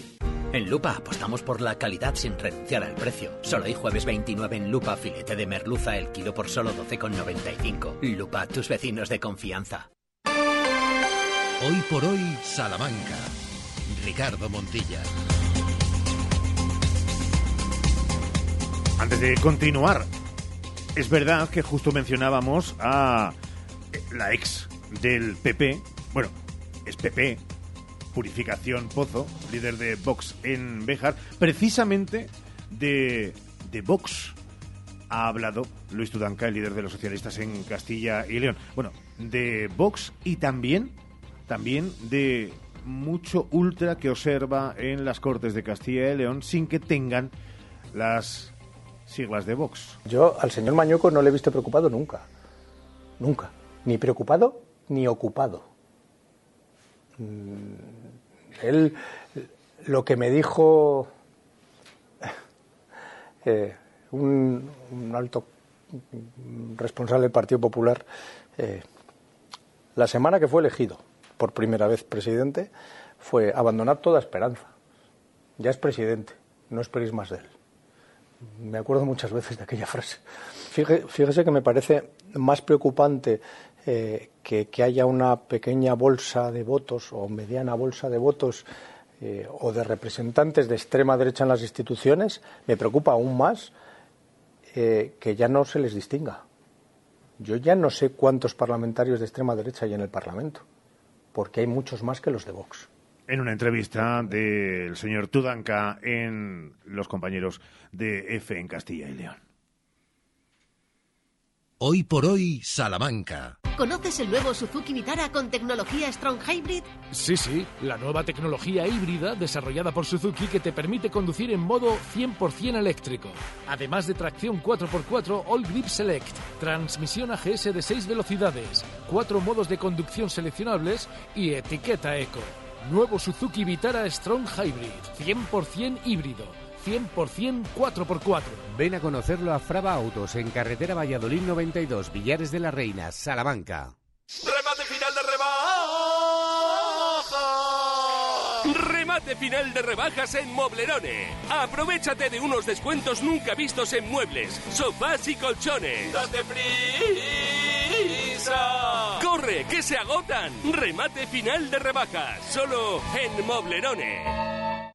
En Lupa apostamos por la calidad sin renunciar al precio. Solo hay jueves 29 en Lupa filete de merluza el kilo por solo 12,95. Lupa, tus vecinos de confianza. Hoy por hoy, Salamanca. Ricardo Montilla. Antes de continuar, es verdad que justo mencionábamos a la ex del PP, bueno, es PP, Purificación Pozo, líder de Vox en Béjar, precisamente de, de Vox ha hablado Luis Tudanca, el líder de los socialistas en Castilla y León. Bueno, de Vox y también, también de mucho ultra que observa en las Cortes de Castilla y León sin que tengan las siglas de Vox. Yo al señor Mañuco no le he visto preocupado nunca. Nunca. Ni preocupado ni ocupado. Mm, él, lo que me dijo eh, un, alto responsable del Partido Popular eh, la semana que fue elegido por primera vez presidente fue abandonar toda esperanza. Ya es presidente, no esperéis más de él. Me acuerdo muchas veces de aquella frase. Fíjese, que me parece más preocupante eh, que, haya una pequeña bolsa de votos o mediana bolsa de votos eh, o de representantes de extrema derecha en las instituciones, me preocupa aún más eh, que ya no se les distinga. Yo ya no sé cuántos parlamentarios de extrema derecha hay en el Parlamento, porque hay muchos más que los de Vox. En una entrevista del señor Tudanca en Los compañeros de F en Castilla y León. Hoy por hoy, Salamanca. ¿Conoces el nuevo Suzuki Vitara con tecnología Strong Hybrid? Sí, sí, la nueva tecnología híbrida desarrollada por Suzuki que te permite conducir en modo 100% eléctrico. Además de tracción 4x4 All Grip Select, transmisión AGS de 6 velocidades, cuatro modos de conducción seleccionables y etiqueta eco. Nuevo Suzuki Vitara Strong Hybrid, 100% híbrido 100% 4x4. Ven a conocerlo a Fraba Autos en carretera Valladolid 92, Villares de la Reina, Salamanca. ¡Remate final de rebajas! ¡Remate final de rebajas en Moblerone! Aprovechate de unos descuentos nunca vistos en muebles, sofás y colchones. ¡Date prisa! ¡Corre, que se agotan! Remate final de rebajas, solo en Moblerone.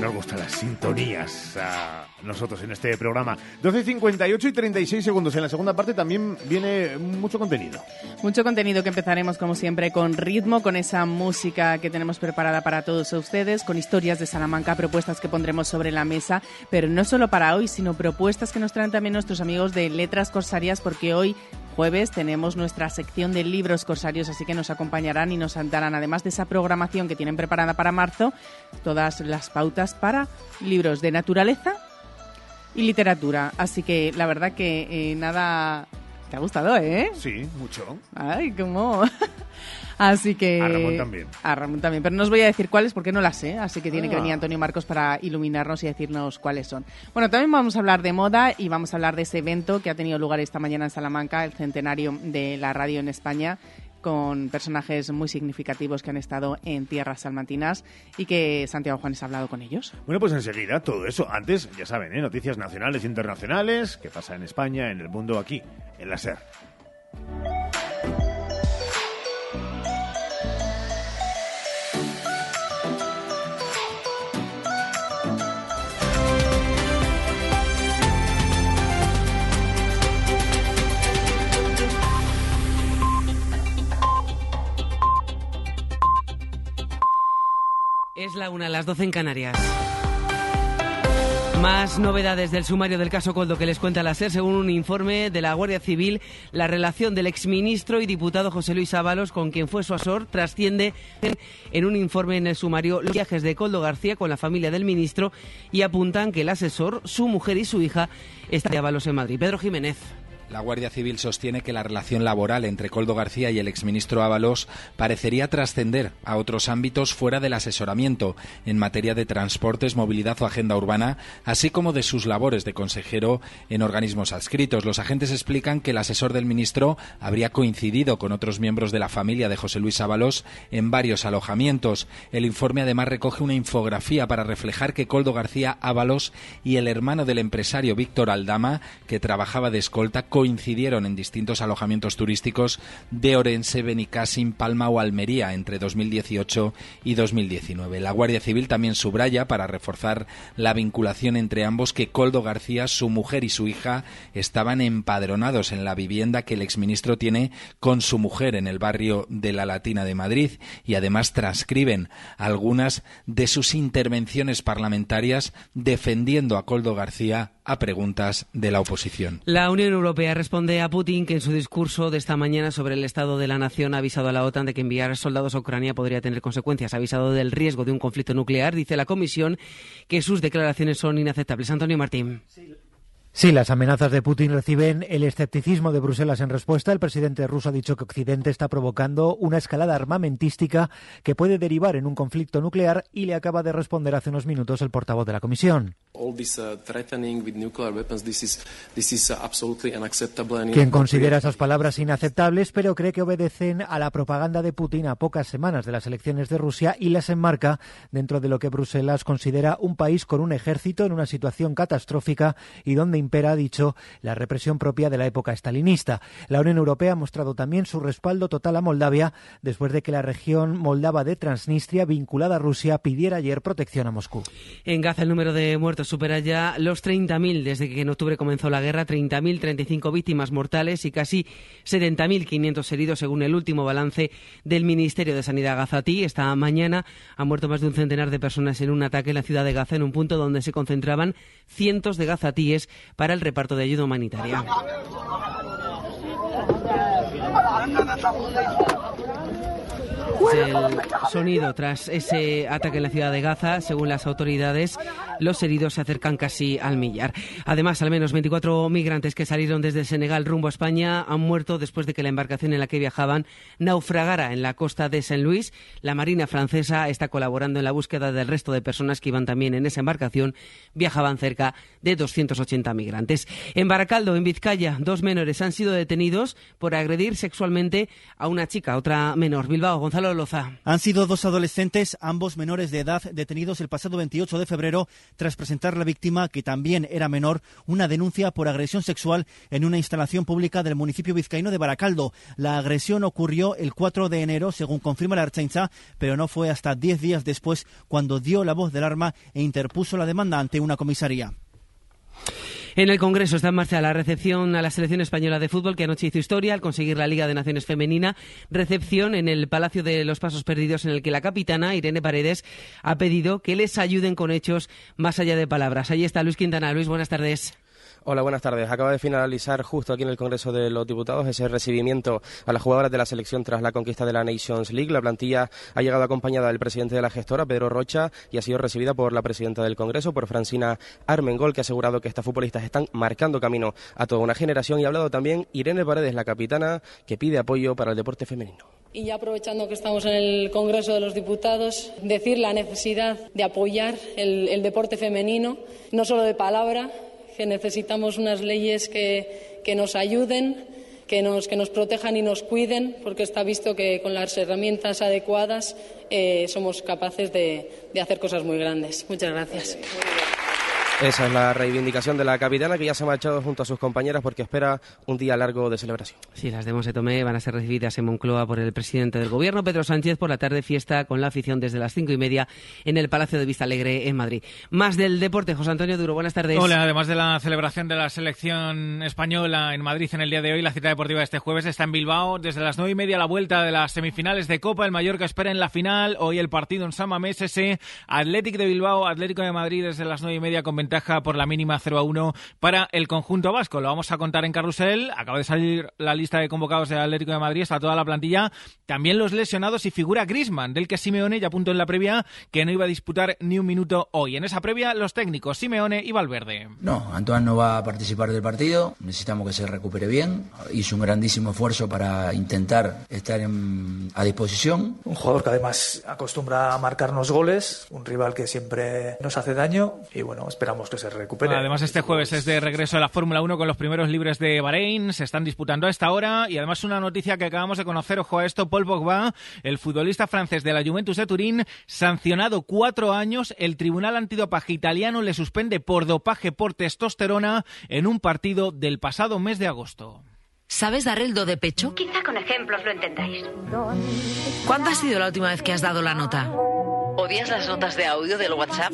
Nos gustan las sintonías a nosotros en este programa. 12.58 y 36 segundos. En la segunda parte también viene mucho contenido. Mucho contenido que empezaremos, como siempre, con ritmo, con esa música que tenemos preparada para todos ustedes, con historias de Salamanca, propuestas que pondremos sobre la mesa, pero no solo para hoy, sino propuestas que nos traen también nuestros amigos de Letras Corsarias, porque hoy jueves tenemos nuestra sección de libros corsarios, así que nos acompañarán y nos darán, además de esa programación que tienen preparada para marzo, todas las pautas para libros de naturaleza y literatura. Así que la verdad que eh, nada... ¿Te ha gustado, eh? Sí, mucho. Ay, cómo... Así que... A Ramón también. A Ramón también, pero no os voy a decir cuáles porque no las sé, así que tiene que Ah. venir Antonio Marcos para iluminarnos y decirnos cuáles son. Bueno, también vamos a hablar de moda y vamos a hablar de ese evento que ha tenido lugar esta mañana en Salamanca, el centenario de la radio en España con personajes muy significativos que han estado en tierras salmantinas y que Santiago Juanes ha hablado con ellos. Bueno, pues enseguida todo eso. Antes, ya saben, ¿eh? noticias nacionales e internacionales, qué pasa en España, en el mundo, aquí, en la SER. Es la una, las 12 en Canarias. Más novedades del sumario del caso Coldo que les cuenta la SER. Según un informe de la Guardia Civil, la relación del exministro y diputado José Luis Ábalos con quien fue su asesor trasciende en un informe en el sumario los viajes de Coldo García con la familia del ministro y apuntan que el asesor, su mujer y su hija están de Ábalos en Madrid. Pedro Jiménez. La Guardia Civil sostiene que la relación laboral entre Coldo García y el exministro Ábalos parecería trascender a otros ámbitos fuera del asesoramiento en materia de transportes, movilidad o agenda urbana, así como de sus labores de consejero en organismos adscritos. Los agentes explican que el asesor del ministro habría coincidido con otros miembros de la familia de José Luis Ábalos en varios alojamientos. El informe además recoge una infografía para reflejar que Coldo García Ábalos y el hermano del empresario Víctor Aldama, que trabajaba de escolta, coincidieron en distintos alojamientos turísticos de Orense, Benicassim, Palma o Almería entre 2018 y 2019. La Guardia Civil también subraya, para reforzar la vinculación entre ambos, que Coldo García, su mujer y su hija estaban empadronados en la vivienda que el exministro tiene con su mujer en el barrio de la Latina de Madrid y además transcriben algunas de sus intervenciones parlamentarias defendiendo a Coldo García a preguntas de la oposición. La Unión Europea responde a Putin que en su discurso de esta mañana sobre el estado de la nación ha avisado a la OTAN de que enviar soldados a Ucrania podría tener consecuencias. Ha avisado del riesgo de un conflicto nuclear. Dice la Comisión que sus declaraciones son inaceptables. Antonio Martín. Sí, las amenazas de Putin reciben el escepticismo de Bruselas en respuesta. El presidente ruso ha dicho que Occidente está provocando una escalada armamentística que puede derivar en un conflicto nuclear y le acaba de responder hace unos minutos el portavoz de la Comisión. Quien considera esas palabras inaceptables, pero cree que obedecen a la propaganda de Putin a pocas semanas de las elecciones de Rusia y las enmarca dentro de lo que Bruselas considera un país con un ejército en una situación catastrófica y donde impera, ha dicho, la represión propia de la época estalinista. La Unión Europea ha mostrado también su respaldo total a Moldavia después de que la región moldava de Transnistria, vinculada a Rusia, pidiera ayer protección a Moscú. En Gaza el número de muertos supera ya los 30.000 desde que en octubre comenzó la guerra, 30.000, 35 víctimas mortales y casi 70.500 heridos según el último balance del Ministerio de Sanidad gazatí. Esta mañana han muerto más de un centenar de personas en un ataque en la ciudad de Gaza, en un punto donde se concentraban cientos de gazatíes para el reparto de ayuda humanitaria. El sonido tras ese ataque en la ciudad de Gaza. Según las autoridades, los heridos se acercan casi al millar. Además, al menos 24 migrantes que salieron desde Senegal rumbo a España han muerto después de que la embarcación en la que viajaban naufragara en la costa de Saint Louis. La Marina francesa está colaborando en la búsqueda del resto de personas que iban también en esa embarcación. Viajaban cerca de 280 migrantes. En Baracaldo, en Vizcaya, dos menores han sido detenidos por agredir sexualmente a una chica, otra menor. Bilbao, Gonzalo Han sido dos adolescentes, ambos menores de edad, detenidos el pasado 28 de febrero tras presentar la víctima, que también era menor, una denuncia por agresión sexual en una instalación pública del municipio vizcaíno de Baracaldo. La agresión ocurrió el 4 de enero, según confirma la Archainza, pero no fue hasta 10 días después cuando dio la voz del arma e interpuso la demanda ante una comisaría. En el Congreso está en marcha la recepción a la selección española de fútbol que anoche hizo historia al conseguir la Liga de Naciones Femenina. Recepción en el Palacio de los Pasos Perdidos en el que la capitana Irene Paredes ha pedido que les ayuden con hechos más allá de palabras. Ahí está Luis Quintana. Luis, buenas tardes. Hola, buenas tardes. Acaba de finalizar justo aquí en el Congreso de los Diputados ese recibimiento a las jugadoras de la selección tras la conquista de la Nations League. La plantilla ha llegado acompañada del presidente de la gestora, Pedro Rocha, y ha sido recibida por la presidenta del Congreso, por Francina Armengol, que ha asegurado que estas futbolistas están marcando camino a toda una generación. Y ha hablado también Irene Paredes, la capitana, que pide apoyo para el deporte femenino. Y ya aprovechando que estamos en el Congreso de los Diputados, decir la necesidad de apoyar el, el deporte femenino, no solo de palabra, que necesitamos unas leyes que, que nos ayuden, que nos, que nos protejan y nos cuiden, porque está visto que con las herramientas adecuadas eh, somos capaces de, de hacer cosas muy grandes. Muchas gracias. Esa es la reivindicación de la capitana que ya se ha marchado junto a sus compañeras porque espera un día largo de celebración. Sí, las de Monse Tomé van a ser recibidas en Moncloa por el presidente del gobierno, Pedro Sánchez, por la tarde fiesta con la afición desde las cinco y media en el Palacio de Vista Alegre en Madrid. Más del deporte, José Antonio Duro, buenas tardes. Hola, además de la celebración de la selección española en Madrid en el día de hoy, la cita deportiva de este jueves está en Bilbao. Desde las nueve y media la vuelta de las semifinales de Copa, el Mallorca espera en la final. Hoy el partido en San Mamés, ese Atlético de Bilbao, Atlético de Madrid desde las nueve y media con ventaja por la mínima 0 a 1 para el conjunto vasco. Lo vamos a contar en carrusel. Acaba de salir la lista de convocados de Atlético de Madrid. Está toda la plantilla. También los lesionados y figura Grisman, del que Simeone ya apuntó en la previa que no iba a disputar ni un minuto hoy. En esa previa, los técnicos Simeone y Valverde. No, Antoine no va a participar del partido. Necesitamos que se recupere bien. Hizo un grandísimo esfuerzo para intentar estar en, a disposición. Un jugador que además acostumbra a marcarnos goles. Un rival que siempre nos hace daño. Y bueno, esperamos que se recupere. Además, este jueves es de regreso a la Fórmula 1 con los primeros libres de Bahrein. Se están disputando a esta hora. Y además, una noticia que acabamos de conocer, ojo a esto: Paul Pogba, el futbolista francés de la Juventus de Turín, sancionado cuatro años. El Tribunal Antidopaje italiano le suspende por dopaje por testosterona en un partido del pasado mes de agosto. ¿Sabes dar el do de pecho? Quizá con ejemplos lo entendáis. ¿Cuándo ha sido la última vez que has dado la nota? ¿Odias las notas de audio del WhatsApp?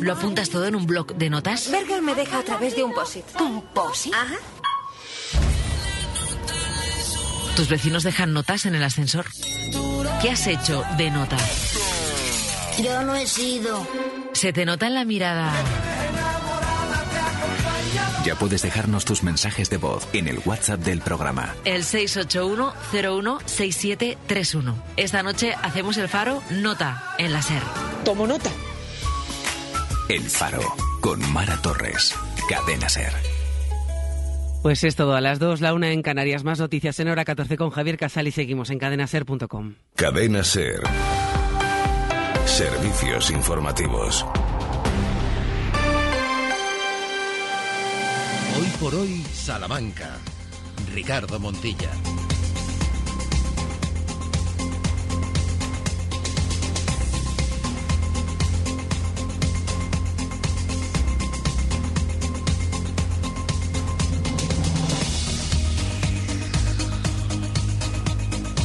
¿Lo apuntas todo en un blog de notas? Berger me deja a través de un POSIT. ¿Un POSIT? Ajá. ¿Tus vecinos dejan notas en el ascensor? ¿Qué has hecho de nota? Yo no he sido. Se te nota en la mirada. Ya puedes dejarnos tus mensajes de voz en el WhatsApp del programa. El 681-016731. Esta noche hacemos el faro Nota en la SER. Tomo nota. El Faro con Mara Torres. Cadena Ser. Pues es todo a las 2, la una en Canarias. Más noticias en hora 14 con Javier Casal y seguimos en cadenaser.com. Cadena Ser. Servicios informativos. Por hoy, Salamanca. Ricardo Montilla.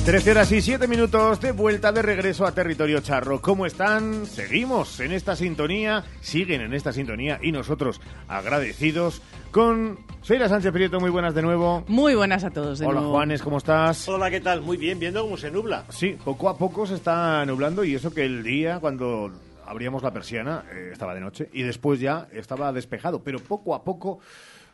Trece horas y siete minutos de vuelta de regreso a territorio charro. ¿Cómo están? Seguimos en esta sintonía, siguen en esta sintonía y nosotros agradecidos con Sheila Sánchez Prieto. Muy buenas de nuevo. Muy buenas a todos de Hola nuevo. Juanes, ¿cómo estás? Hola, ¿qué tal? Muy bien, viendo cómo se nubla. Sí, poco a poco se está nublando y eso que el día cuando abríamos la persiana eh, estaba de noche y después ya estaba despejado, pero poco a poco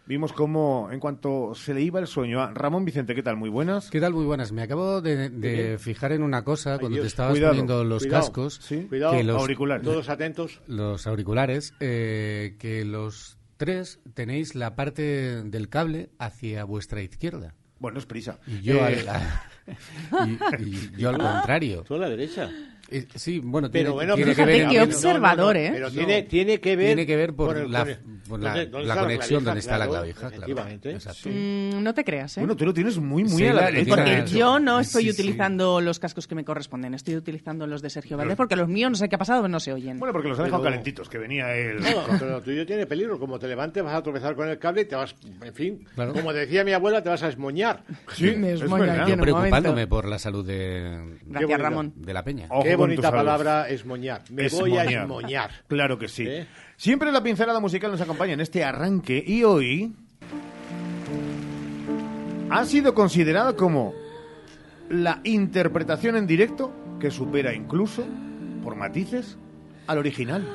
vimos cómo en cuanto se le iba el sueño a Ramón Vicente, ¿qué tal? Muy buenas. ¿Qué tal? Muy buenas. Me acabo de, fijar en una cosa cuando Dios. te estabas Cuidado, poniendo los cuidado. cascos. Sí. Cuidado, que los, auriculares. Todos atentos. Los auriculares, eh, que los tres tenéis la parte del cable hacia vuestra izquierda. Bueno, es prisa. Y yo, Eh, al, y- y yo al contrario. Tú a la derecha. Eh, Sí, bueno, Pero tiene, bueno, tiene que ver... qué observador, ¿eh? Pero tiene, tiene que ver. Tiene que ver por el- la, el- por la- ¿dónde- dónde la conexión clavija? donde está la clavija. claro. efectivamente. Exacto. Mm, no te creas, ¿eh? Bueno, tú lo tienes muy, muy Sí, a la la- derecha. Porque yo no estoy Sí, sí. utilizando los cascos que me corresponden, estoy utilizando los de Sergio Valdés porque los míos no sé qué ha pasado, pero no se oyen. Bueno, porque los han dejado Pero- calentitos, que venía el... No, pero tuyo tiene peligro. Como te levantes, vas a tropezar con el cable y te vas. En fin, Claro. como decía mi abuela, te vas a esmoñar. Sí, Me es esmoña un Preocupándome momento. por la salud de, Gracias. Ramón. de la peña. Ojo Qué bonita palabra esmoñar. Me voy a esmoñar. Claro que sí. Siempre la pincelada musical nos acompaña en este arranque y hoy ha sido considerada como la interpretación en directo que supera incluso, por matices, al original.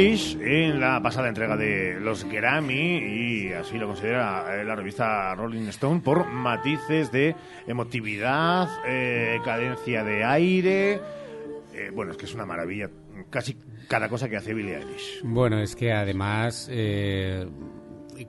En la pasada entrega de los Grammy y así lo considera eh, la revista Rolling Stone por matices de emotividad, eh, cadencia de aire. Eh, bueno, es que es una maravilla. Casi cada cosa que hace Billie Eilish. Bueno, es que además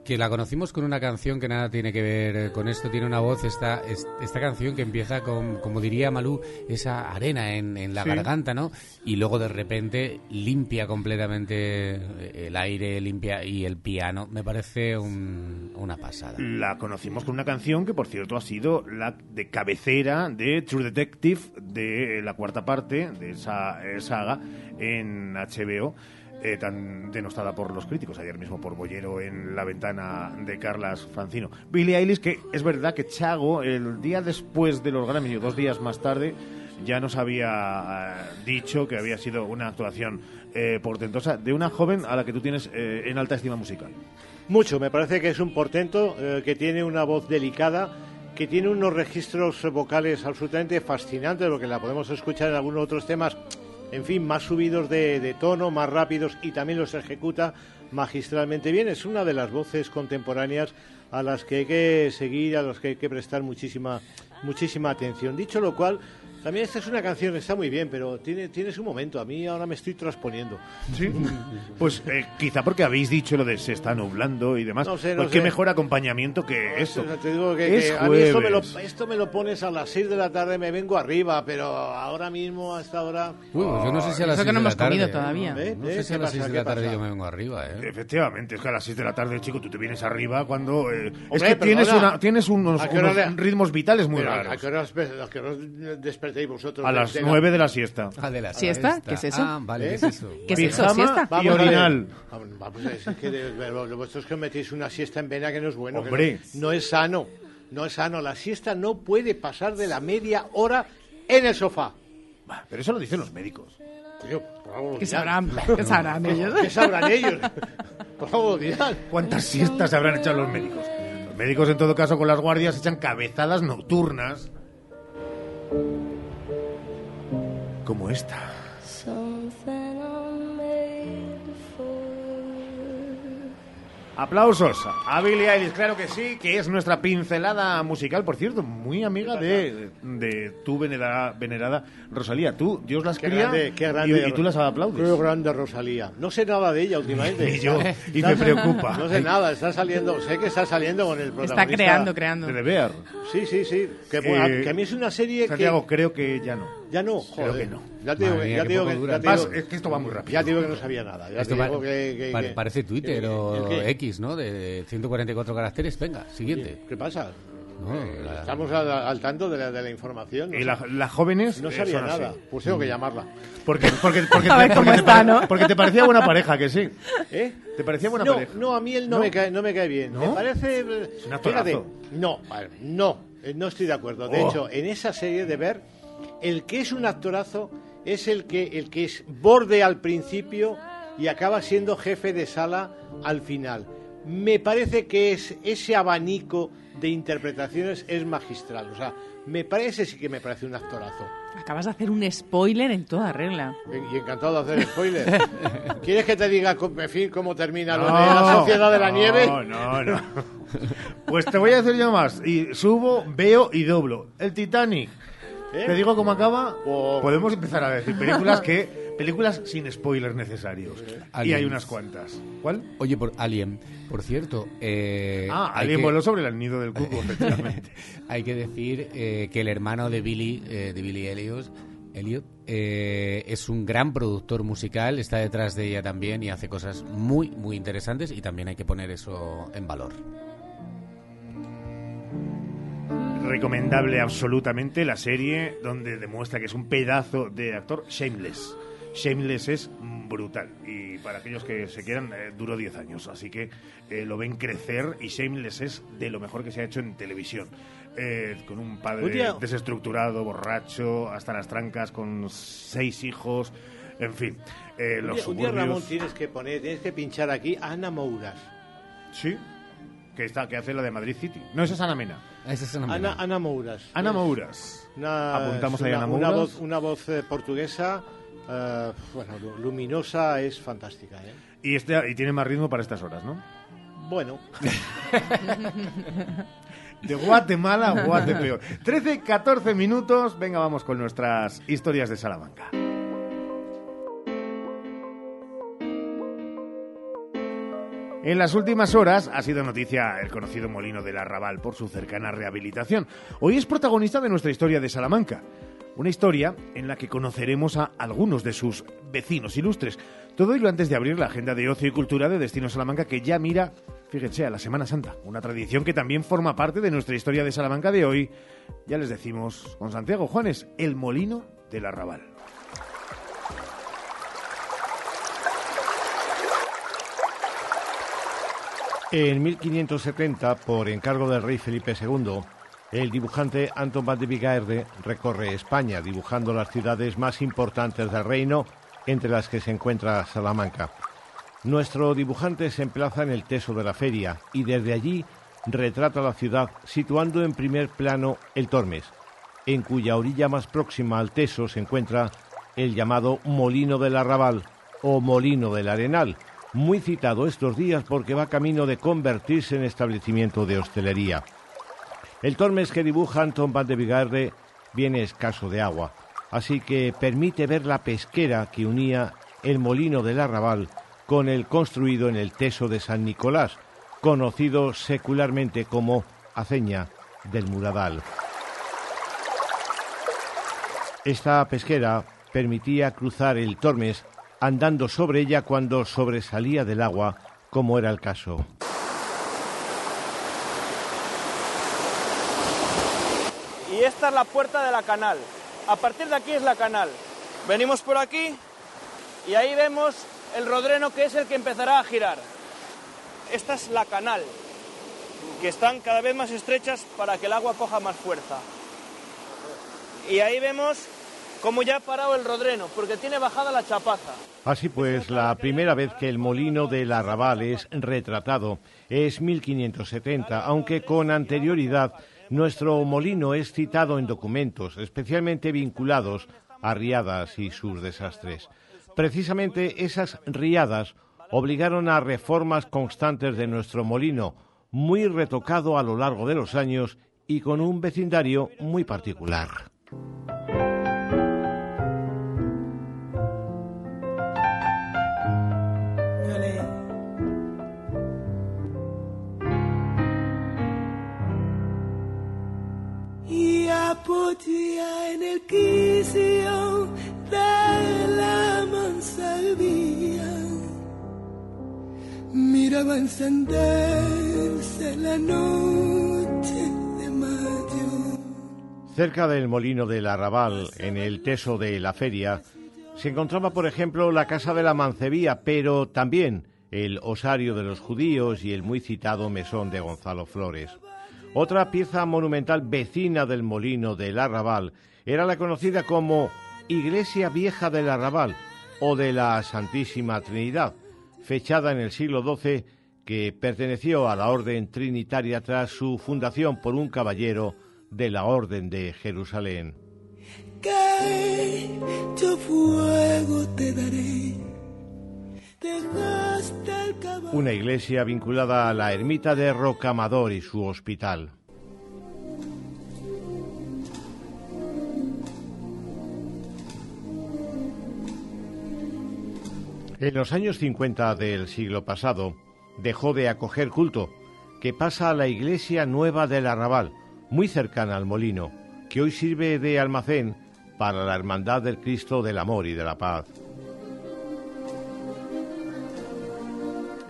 que la conocimos con una canción que nada tiene que ver con esto, tiene una voz, esta, es- esta canción que empieza con, como diría Malú, esa arena en, en la Sí. garganta, ¿no? Y luego de repente limpia completamente el aire, limpia y el piano. Me parece un- una pasada. La conocimos con una canción que, por cierto, ha sido la de cabecera de True Detective, de la cuarta parte de esa eh, saga en HBO, eh, tan denostada por los críticos, ayer mismo por Bollero en la ventana de Carlas Francino. Billie Eilish, que es verdad que Chago, el día después de los dos días más tarde, ya nos había eh, dicho que había sido una actuación eh, portentosa de una joven a la que tú tienes eh, en alta estima musical. Mucho, me parece que es un portento, que tiene una voz delicada, que tiene unos registros vocales absolutamente fascinantes, porque la podemos escuchar en algunos otros temas, en fin, más subidos de, tono, más rápidos y también los ejecuta magistralmente bien. Es una de las voces contemporáneas a las que hay que seguir, a las que hay que prestar muchísima, muchísima atención. Dicho lo cual, también esta es una canción que está muy bien, pero tiene, tiene su momento. A mí ahora me estoy transponiendo. Sí. Pues eh, quizá porque habéis dicho lo de se está nublando y demás. No sé, no pues qué sé. mejor acompañamiento que eso. Te digo que, es que a mí esto me, lo, esto me lo pones a las 6 de la tarde, me vengo arriba, pero ahora mismo, a esta hora... Uy, pues yo no sé si a las Eso que 6 no de la hemos comido tarde, todavía. ¿Eh? No ¿Eh? sé si a ¿Qué las 6 pasa? de la ¿Qué tarde yo me vengo arriba, ¿eh? Efectivamente, es que a las 6 de la tarde, chico, tú te vienes arriba cuando... eh, es Hombre, que tienes, una, tienes unos, ¿A qué hora unos ritmos vitales muy Pero, ¿A raros. qué horas, a qué horas vosotros? A las 9 de la siesta. Ah, de la ¿Siesta? ¿Qué es eso? Ah, vale, ¿Eh? ¿qué es eso? ¿Qué es eso? ¿Siesta? y Vamos a ver. orinal. Vamos, vamos a ver, es que de- es que metéis una siesta en vena que no es bueno. que no, no es sano. No es sano. La siesta no puede pasar de la media hora en el sofá. Pero eso lo dicen los médicos. ¿Qué sabrán? ¿Qué sabrán ellos? ¿Qué sabrán ellos? Por dirán. ¿Cuántas siestas habrán echado los médicos? Los médicos, en todo caso, con las guardias echan cabezadas nocturnas. Como esta. Aplausos a Billie Eilish, claro que sí, que es nuestra pincelada musical, por cierto, muy amiga de, de tu venerada, venerada Rosalía. Tú, Dios las Qué cría grande, qué y- grande. y, tú las aplaudes. Qué grande Rosalía. No sé nada de ella últimamente. Ni yo, y me preocupa. No sé nada, está saliendo, sé que está saliendo con el protagonista. Está creando, creando. De Bear. Sí, sí, sí. Que, Eh, que a mí es una serie Santiago, que... creo que ya no. Ya no, Creo joder. que no. Ya te digo, Madre que- mía, ya qué te digo poco que, dura. ya te Vas, digo- es que esto va muy rápido. ya te digo que no sabía nada. Ya Esto te digo pa- que, que- pa- que- parece Twitter ¿El o? X, ¿no? De 144 caracteres. Venga, siguiente. ¿Qué pasa? No, la- Estamos al, al tanto de la, de la información. No, Y sé- la- las jóvenes no eh, sabía son así. nada. Pues tengo que llamarla. Porque, porque, porque, A ver te, cómo porque te está, pare- ¿no? porque te parecía buena pareja, que sí. ¿Eh? ¿Te parecía buena no, pareja? no, a mí él no, ¿No? Me, cae, no me cae bien. ¿No? Me parece... eh, Es un actorazo. Fíjate, no, a ver, no, eh, no estoy de acuerdo. De Oh. hecho, en esa serie de ver, el que es un actorazo es el que, el que es borde al principio y acaba siendo jefe de sala al final. Me parece que es ese abanico de interpretaciones es magistral. O sea, me parece sí que me parece un actorazo. Acabas de hacer un spoiler en toda regla. Y encantado de hacer spoiler. ¿Quieres que te diga, en fin, cómo termina lo de No, la sociedad de la no, nieve? No, no. Pues te voy a decir yo más. Y subo, veo y doblo. El Titanic. ¿Eh? Te digo cómo acaba. Oh. Podemos empezar a decir películas que películas sin spoilers necesarios. Y hay unas cuantas. ¿Cuál? Oye, por Alien, por cierto. eh, Ah, hay alguien que- voló sobre el nido del cuco, efectivamente. Hay que decir eh, que el hermano de Billy, eh, de Billy Elliot, Elliot eh, es un gran productor musical, está detrás de ella también y hace cosas muy, muy interesantes y también hay que poner eso en valor. Recomendable absolutamente la serie donde demuestra que es un pedazo de actor Shameless. Shameless es brutal y para aquellos que se quieran eh, duró 10 años, así que eh, lo ven crecer y Shameless es de lo mejor que se ha hecho en televisión. Eh, con un padre desestructurado, borracho, hasta las trancas, con seis hijos, en fin. eh, Un los día, un día. Ramón, tienes que poner, tienes que pinchar aquí Ana Mouras. Sí, que, está, que hace la de Madrid City. No, esa es Ana Mena. Esa es Ana Ana, Ana Mouras. Ana Mouras. Una, Apuntamos es ahí a una, Ana una Mouras. voz, una voz eh, portuguesa, eh, bueno, lu- luminosa, es fantástica. ¿eh? Y, este, y tiene más ritmo para estas horas, ¿no? Bueno, De Guatemala a Guatepeor. 13, 14 minutos. Venga, vamos con nuestras historias de Salamanca. En las últimas horas ha sido noticia el conocido Molino del Arrabal por su cercana rehabilitación. Hoy es protagonista de nuestra historia de Salamanca. Una historia en la que conoceremos a algunos de sus vecinos ilustres. Todo ello antes de abrir la agenda de ocio y cultura de Destino Salamanca que ya mira, fíjense, a la Semana Santa. Una tradición que también forma parte de nuestra historia de Salamanca de hoy. Ya les decimos con Santiago Juanes, el Molino del Arrabal. En 1570, por encargo del rey Felipe II, el dibujante Anton van de Vigaerde recorre España dibujando las ciudades más importantes del reino, entre las que se encuentra Salamanca. Nuestro dibujante se emplaza en el teso de la feria y desde allí retrata la ciudad situando en primer plano el Tormes, en cuya orilla más próxima al teso se encuentra el llamado Molino del Arrabal o Molino del Arenal, muy citado estos días porque va camino de convertirse en establecimiento de hostelería. El Tormes que dibuja Anton van de viene escaso de agua, así que permite ver la pesquera que unía el molino del Arrabal con el construido en el Teso de San Nicolás, conocido secularmente como Aceña del Muradal. Esta pesquera permitía cruzar el Tormes andando sobre ella cuando sobresalía del agua, como era el caso. Y esta es la puerta de la canal. A partir de aquí es la canal. Venimos por aquí y ahí vemos el rodreno que es el que empezará a girar. Esta es la canal, que están cada vez más estrechas para que el agua coja más fuerza. Y ahí vemos cómo ya ha parado el rodreno, porque tiene bajada la chapaza. Así pues, la primera vez que el molino del Arrabal es retratado es 1570, aunque con anterioridad nuestro molino es citado en documentos especialmente vinculados a riadas y sus desastres. Precisamente esas riadas obligaron a reformas constantes de nuestro molino, muy retocado a lo largo de los años y con un vecindario muy particular. En el quicio de la mansardía. Miraba encenderse la noche de mayo. Cerca del molino del Arrabal, en el teso de la feria, se encontraba, por ejemplo, la casa de la Mancebía, pero también el osario de los judíos y el muy citado mesón de Gonzalo Flores. Otra pieza monumental vecina del molino del Arrabal era la conocida como Iglesia Vieja del Arrabal o de la Santísima Trinidad, fechada en el siglo XII que perteneció a la Orden Trinitaria tras su fundación por un caballero de la Orden de Jerusalén. Yo fuego te daré. Una iglesia vinculada a la ermita de Rocamador y su hospital. En los años 50 del siglo pasado dejó de acoger culto, que pasa a la iglesia nueva del Arrabal, muy cercana al molino, que hoy sirve de almacén para la Hermandad del Cristo del Amor y de la Paz.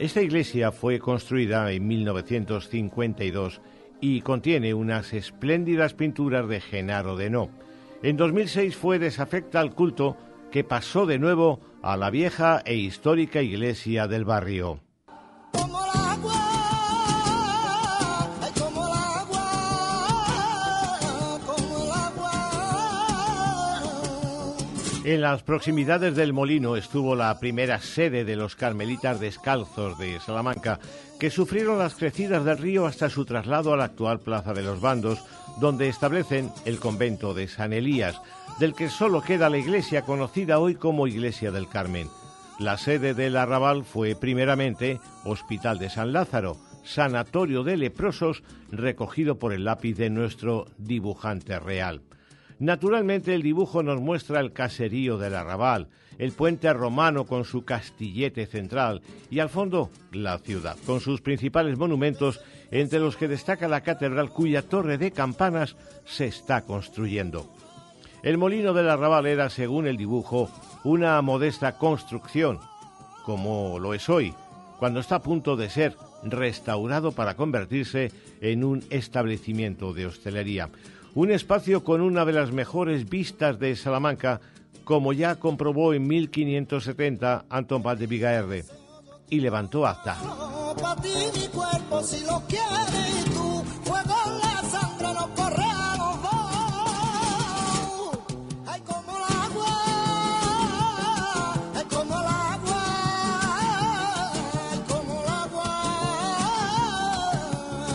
Esta iglesia fue construida en 1952 y contiene unas espléndidas pinturas de Genaro de No. En 2006 fue desafecta al culto que pasó de nuevo a la vieja e histórica iglesia del barrio. En las proximidades del molino estuvo la primera sede de los carmelitas descalzos de Salamanca, que sufrieron las crecidas del río hasta su traslado a la actual Plaza de los Bandos, donde establecen el convento de San Elías, del que solo queda la iglesia conocida hoy como Iglesia del Carmen. La sede del arrabal fue primeramente Hospital de San Lázaro, sanatorio de leprosos recogido por el lápiz de nuestro dibujante real. Naturalmente el dibujo nos muestra el caserío del arrabal, el puente romano con su castillete central y al fondo la ciudad, con sus principales monumentos, entre los que destaca la catedral cuya torre de campanas se está construyendo. El molino del arrabal era, según el dibujo, una modesta construcción, como lo es hoy, cuando está a punto de ser restaurado para convertirse en un establecimiento de hostelería un espacio con una de las mejores vistas de Salamanca, como ya comprobó en 1570 Antón Paz de Vigaerde, y levantó acta.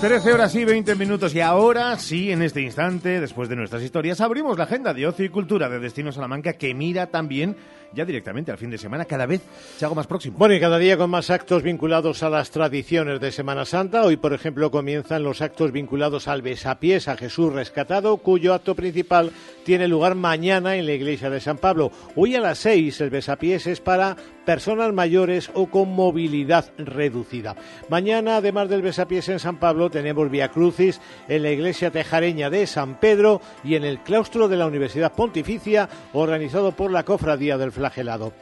Trece horas y 20 minutos y ahora sí, en este instante, después de nuestras historias, abrimos la agenda de ocio y cultura de Destino Salamanca que mira también ya directamente al fin de semana, cada vez se hago más próximo. Bueno, y cada día con más actos vinculados a las tradiciones de Semana Santa. Hoy, por ejemplo, comienzan los actos vinculados al besapiés a Jesús rescatado, cuyo acto principal tiene lugar mañana en la iglesia de San Pablo. Hoy a las seis el besapiés es para personas mayores o con movilidad reducida. Mañana, además del besapiés en San Pablo, tenemos Via Crucis en la iglesia tejareña de San Pedro y en el claustro de la Universidad Pontificia, organizado por la Cofradía del Flagelado.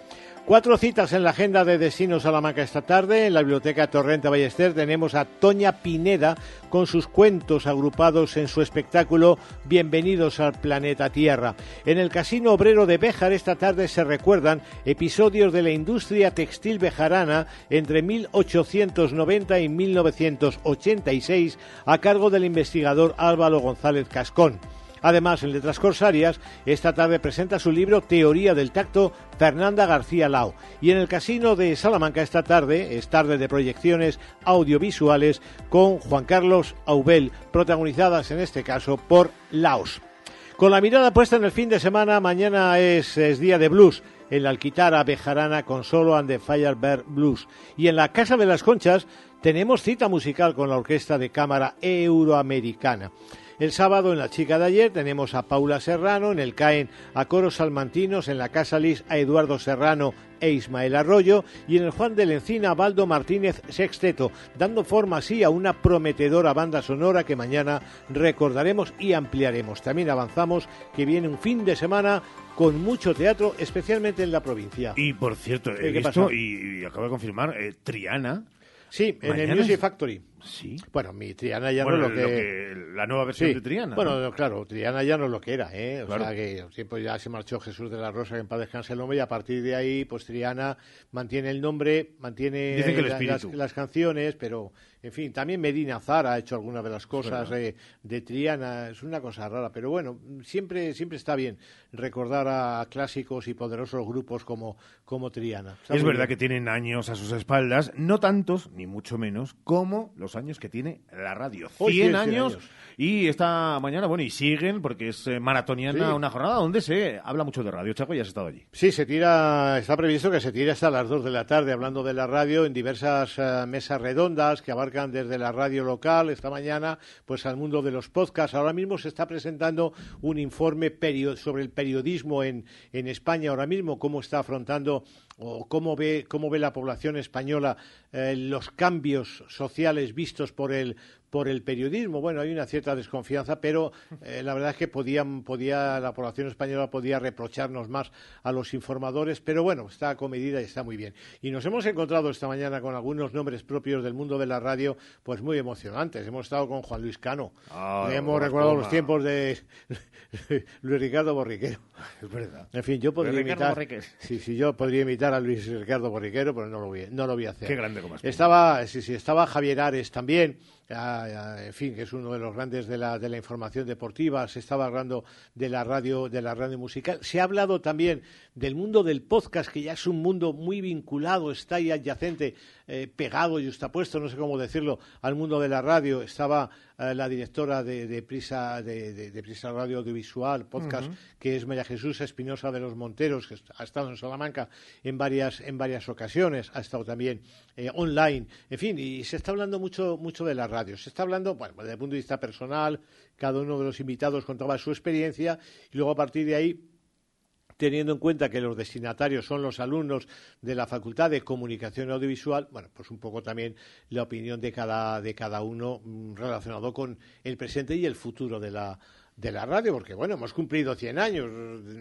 Cuatro citas en la agenda de Destino Salamanca esta tarde. En la Biblioteca Torrente Ballester tenemos a Toña Pineda con sus cuentos agrupados en su espectáculo Bienvenidos al planeta Tierra. En el Casino Obrero de Béjar esta tarde se recuerdan episodios de la industria textil bejarana entre 1890 y 1986 a cargo del investigador Álvaro González Cascón. Además, en Letras Corsarias, esta tarde presenta su libro Teoría del Tacto Fernanda García Lao. Y en el Casino de Salamanca esta tarde es tarde de proyecciones audiovisuales con Juan Carlos Aubel, protagonizadas en este caso por Laos. Con la mirada puesta en el fin de semana, mañana es, día de blues en la Alquitara Bejarana con Solo and the Firebird Blues. Y en la Casa de las Conchas tenemos cita musical con la Orquesta de Cámara Euroamericana. El sábado en la chica de ayer tenemos a Paula Serrano, en el CAEN a Coros Salmantinos, en la Casa Lis a Eduardo Serrano e Ismael Arroyo y en el Juan de la Encina a Baldo Martínez Sexteto, dando forma así a una prometedora banda sonora que mañana recordaremos y ampliaremos. También avanzamos que viene un fin de semana con mucho teatro, especialmente en la provincia. Y por cierto, he visto, y, acabo de confirmar, eh, Triana. Sí, en el Music Factory. Sí. Bueno, mi Triana ya no es lo que... La nueva versión de Triana. Bueno, claro, Triana ya no es lo que era, ¿eh? O sea, que tiempo ya se marchó Jesús de la Rosa, que en paz descanse el nombre, y a partir de ahí, pues Triana mantiene el nombre, mantiene las, canciones, pero, en fin, también Medina Zara ha hecho algunas de las cosas eh, de Triana, es una cosa rara, pero bueno, siempre, siempre está bien recordar a clásicos y poderosos grupos como, como Triana. es verdad que tienen años a sus espaldas, no tantos, ni mucho menos, como los años que tiene la radio. 100, años, Y esta mañana, bueno, y siguen porque es eh, maratoniana una jornada donde se habla mucho de radio. Chaco, ya has estado allí. Sí, se tira, está previsto que se tire hasta las 2 de la tarde hablando de la radio en diversas eh, mesas redondas que abarcan desde la radio local esta mañana pues al mundo de los podcasts. Ahora mismo se está presentando un informe sobre el periodismo en, en España ahora mismo, cómo está afrontando o cómo ve, cómo ve la población española eh, los cambios sociales vistos por el, por el periodismo. Bueno, hay una cierta desconfianza, pero eh, la verdad es que podían, podía, la población española podía reprocharnos más a los informadores, pero bueno, está comedida y está muy bien. Y nos hemos encontrado esta mañana con algunos nombres propios del mundo de la radio, pues muy emocionantes. Hemos estado con Juan Luis Cano, Ah, Le hemos recordado los tiempos de Luis Ricardo Borriquero. Es verdad. En fin, yo podría imitar. Sí, sí, yo podría imitar a Luis Ricardo Borriquero, pero no lo voy, no lo voy a hacer. Qué grande como es. Estaba, sí, sí, estaba Javier Ares también, en fin, que es uno de los grandes de la, de la información deportiva. Se estaba hablando de la radio, de la radio musical. Se ha hablado también del mundo del podcast, que ya es un mundo muy vinculado, está ahí adyacente, eh, pegado y puesto, no sé cómo decirlo, al mundo de la radio. Estaba la directora de, de Prisa, de, de- de Prisa Radio Audiovisual, podcast, que es María Jesús Espinosa de los Monteros, que ha estado en Salamanca en varias, en varias ocasiones, ha estado también eh, online, en fin, y se está hablando mucho, mucho de la radio. Se está hablando, bueno, desde el punto de vista personal, cada uno de los invitados contaba su experiencia, y luego a partir de ahí teniendo en cuenta que los destinatarios son los alumnos de la Facultad de Comunicación Audiovisual, bueno, pues un poco también la opinión de cada, de cada uno mm, relacionado con el presente y el futuro de la, de la radio, porque bueno, hemos cumplido 100 años,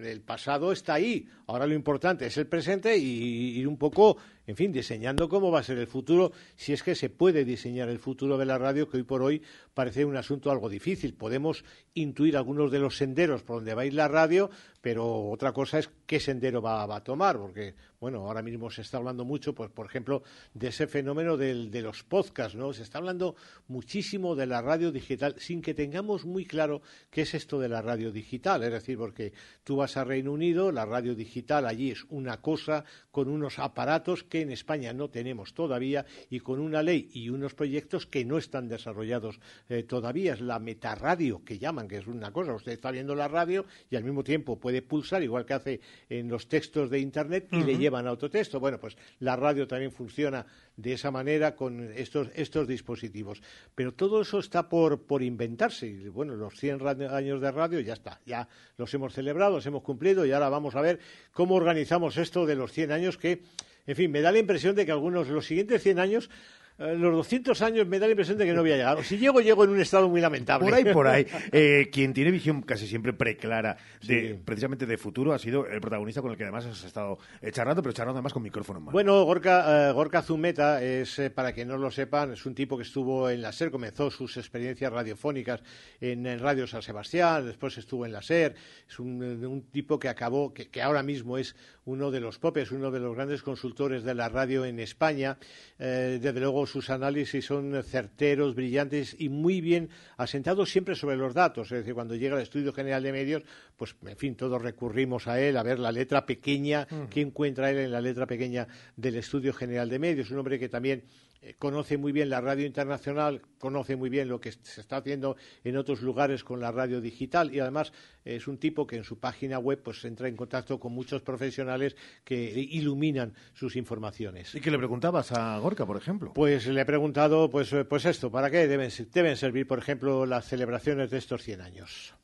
el pasado está ahí, ahora lo importante es el presente y ir un poco, en fin, diseñando cómo va a ser el futuro, si es que se puede diseñar el futuro de la radio, que hoy por hoy parece un asunto algo difícil. Podemos intuir algunos de los senderos por donde va a ir la radio, pero otra cosa es qué sendero va, a tomar, porque, bueno, ahora mismo se está hablando mucho, pues, por ejemplo, de ese fenómeno del- de los podcasts, ¿no? Se está hablando muchísimo de la radio digital sin que tengamos muy claro qué es esto de la radio digital, es decir, porque tú vas a Reino Unido, la radio digital allí es una cosa con unos aparatos que en España no tenemos todavía y con una ley y unos proyectos que no están desarrollados eh, todavía. Es la metarradio que llaman, que es una cosa. Usted está viendo la radio y al mismo tiempo puede pulsar, igual que hace en los textos de Internet, y le llevan a otro texto. Bueno, pues la radio también funciona de esa manera con estos, estos dispositivos. Pero todo eso está por, por inventarse. Y bueno, los 100 ra- años de radio ya está, ya los hemos celebrado, los hemos cumplido y ahora vamos a ver cómo organizamos esto de los 100 años que, en fin, me da la impresión de que algunos, los siguientes 100 años, los 200 años me da la impresión de que no voy a llegar. Si llego, llego en un estado muy lamentable. Por ahí, por ahí. Eh, quien tiene visión casi siempre preclara de precisamente de futuro ha sido el protagonista con el que además has estado eh, charlando, pero charlando además con micrófono en mano. Bueno, Gorka, eh, Gorka Zumeta es, eh, para que no lo sepan, es un tipo que estuvo en la SER, comenzó sus experiencias radiofónicas en, en Radio San Sebastián, después estuvo en la SER, es un, eh, un tipo que acabó, que, que ahora mismo es uno de los popes, uno de los grandes consultores de la radio en España. Eh, desde luego sus análisis son certeros, brillantes y muy bien asentados siempre sobre los datos. Es decir, cuando llega al Estudio General de Medios, pues en fin, todos recurrimos a él a ver la letra pequeña Ujú. que encuentra él en la letra pequeña del Estudio General de Medios. Un hombre que también eh, conoce muy bien la radio internacional, conoce muy bien lo que se está haciendo en otros lugares con la radio digital y además es un tipo que en su página web pues entra en contacto con muchos profesionales que iluminan sus informaciones. ¿Y qué le preguntabas a Gorka, por ejemplo? Pues le he preguntado, pues, eh, pues esto, ¿para qué deben, deben servir, por ejemplo, las celebraciones de estos 100 años?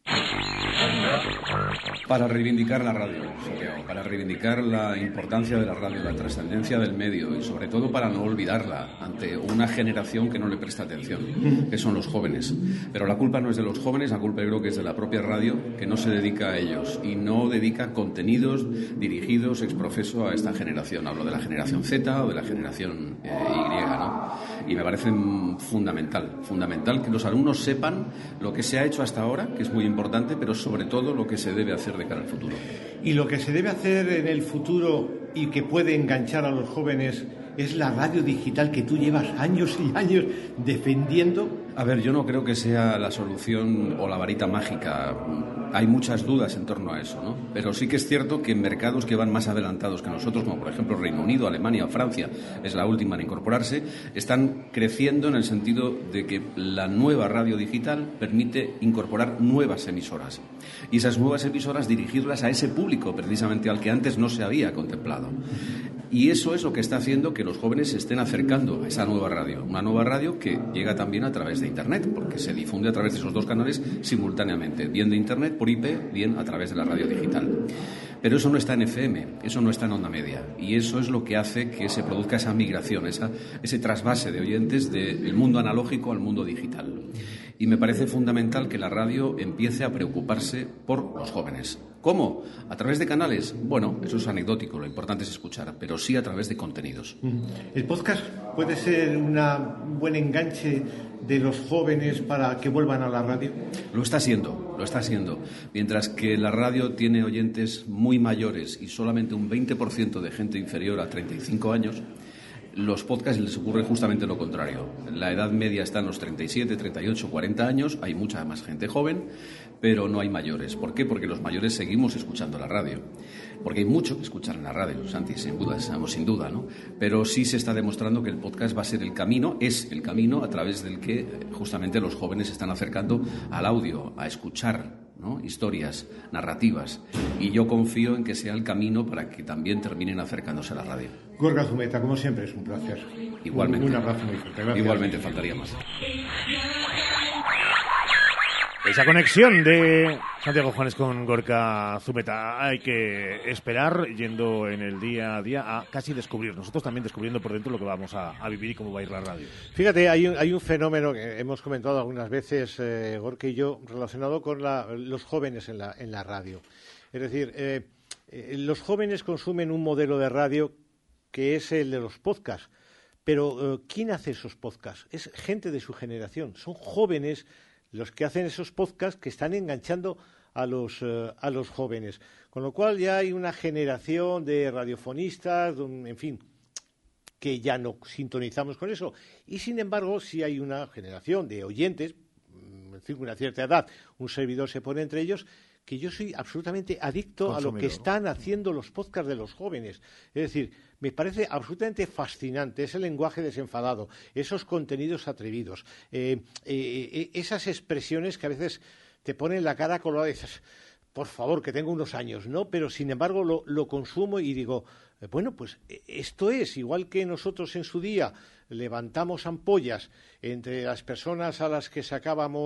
Para reivindicar la radio, para reivindicar la importancia de la radio, la trascendencia del medio y sobre todo para no olvidarla ante una generación que no le presta atención, que son los jóvenes. Pero la culpa no es de los jóvenes, la culpa creo que es de la propia radio que no se dedica a ellos y no dedica contenidos dirigidos ex profeso a esta generación. Hablo de la generación Z o de la generación eh, Y, ¿no? Y me parece fundamental, fundamental que los alumnos sepan lo que se ha hecho hasta ahora, que es muy importante, pero sobre todo lo que se debe hacer de cara al futuro. Y lo que se debe hacer en el futuro y que puede enganchar a los jóvenes es la radio digital que tú llevas años y años defendiendo. A ver, yo no creo que sea la solución o la varita mágica. Hay muchas dudas en torno a eso, ¿no? Pero sí que es cierto que en mercados que van más adelantados que nosotros, como por ejemplo Reino Unido, Alemania Francia, es la última en incorporarse, están creciendo en el sentido de que la nueva radio digital permite incorporar nuevas emisoras. Y esas nuevas emisoras dirigirlas a ese público, precisamente al que antes no se había contemplado. Y eso es lo que está haciendo que los jóvenes se estén acercando a esa nueva radio. Una nueva radio que llega también a través de Internet, porque se difunde a través de esos dos canales simultáneamente, bien de Internet por IP, bien a través de la radio digital. Pero eso no está en FM, eso no está en onda media. Y eso es lo que hace que se produzca esa migración, esa, ese trasvase de oyentes del mundo analógico al mundo digital. Y me parece fundamental que la radio empiece a preocuparse por los jóvenes. ¿Cómo? ¿A través de canales? Bueno, eso es anecdótico, lo importante es escuchar, pero sí a través de contenidos. ¿El podcast puede ser un buen enganche de los jóvenes para que vuelvan a la radio? Lo está siendo, lo está siendo. Mientras que la radio tiene oyentes muy mayores y solamente un 20% de gente inferior a 35 años, los podcasts les ocurre justamente lo contrario. La edad media está en los 37, 38, 40 años, hay mucha más gente joven, pero no hay mayores. ¿Por qué? Porque los mayores seguimos escuchando la radio. Porque hay mucho que escuchar en la radio, Santi, sin duda, sin duda, ¿no? Pero sí se está demostrando que el podcast va a ser el camino, es el camino a través del que justamente los jóvenes se están acercando al audio, a escuchar historias, narrativas. Y yo confío en que sea el camino para que también terminen acercándose a la radio. Gorga Zumeta, como siempre, es un placer. Igualmente. Un, abrazo muy fuerte. Igualmente, faltaría más. Esa conexión de Santiago Juanes con Gorka Zumeta hay que esperar yendo en el día a día a casi descubrir, nosotros también descubriendo por dentro lo que vamos a, vivir y cómo va a ir la radio. Fíjate, hay un, hay un fenómeno que hemos comentado algunas veces, eh, Gorka y yo, relacionado con los jóvenes en la, en la radio. Es decir, eh, eh, los jóvenes consumen un modelo de radio que es el de los podcasts. Pero ¿quién hace esos podcasts? Es gente de su generación, son jóvenes los que hacen esos podcasts que están enganchando a los, eh, a los jóvenes. Con lo cual ya hay una generación de radiofonistas, en fin, que ya no sintonizamos con eso. Y sin embargo, sí hay una generación de oyentes, mm, en una cierta edad, un servidor se pone entre ellos, que yo soy absolutamente adicto a lo que están haciendo los podcasts de los jóvenes. Es decir, me parece absolutamente fascinante ese lenguaje desenfadado, esos contenidos atrevidos, eh, eh, eh, esas expresiones que a veces te ponen la cara colorada y dices, por favor, que tengo unos años, ¿no? Pero sin embargo lo, lo consumo y digo, bueno, pues esto es, igual que nosotros en su día levantamos ampollas entre las personas a las que sacábamos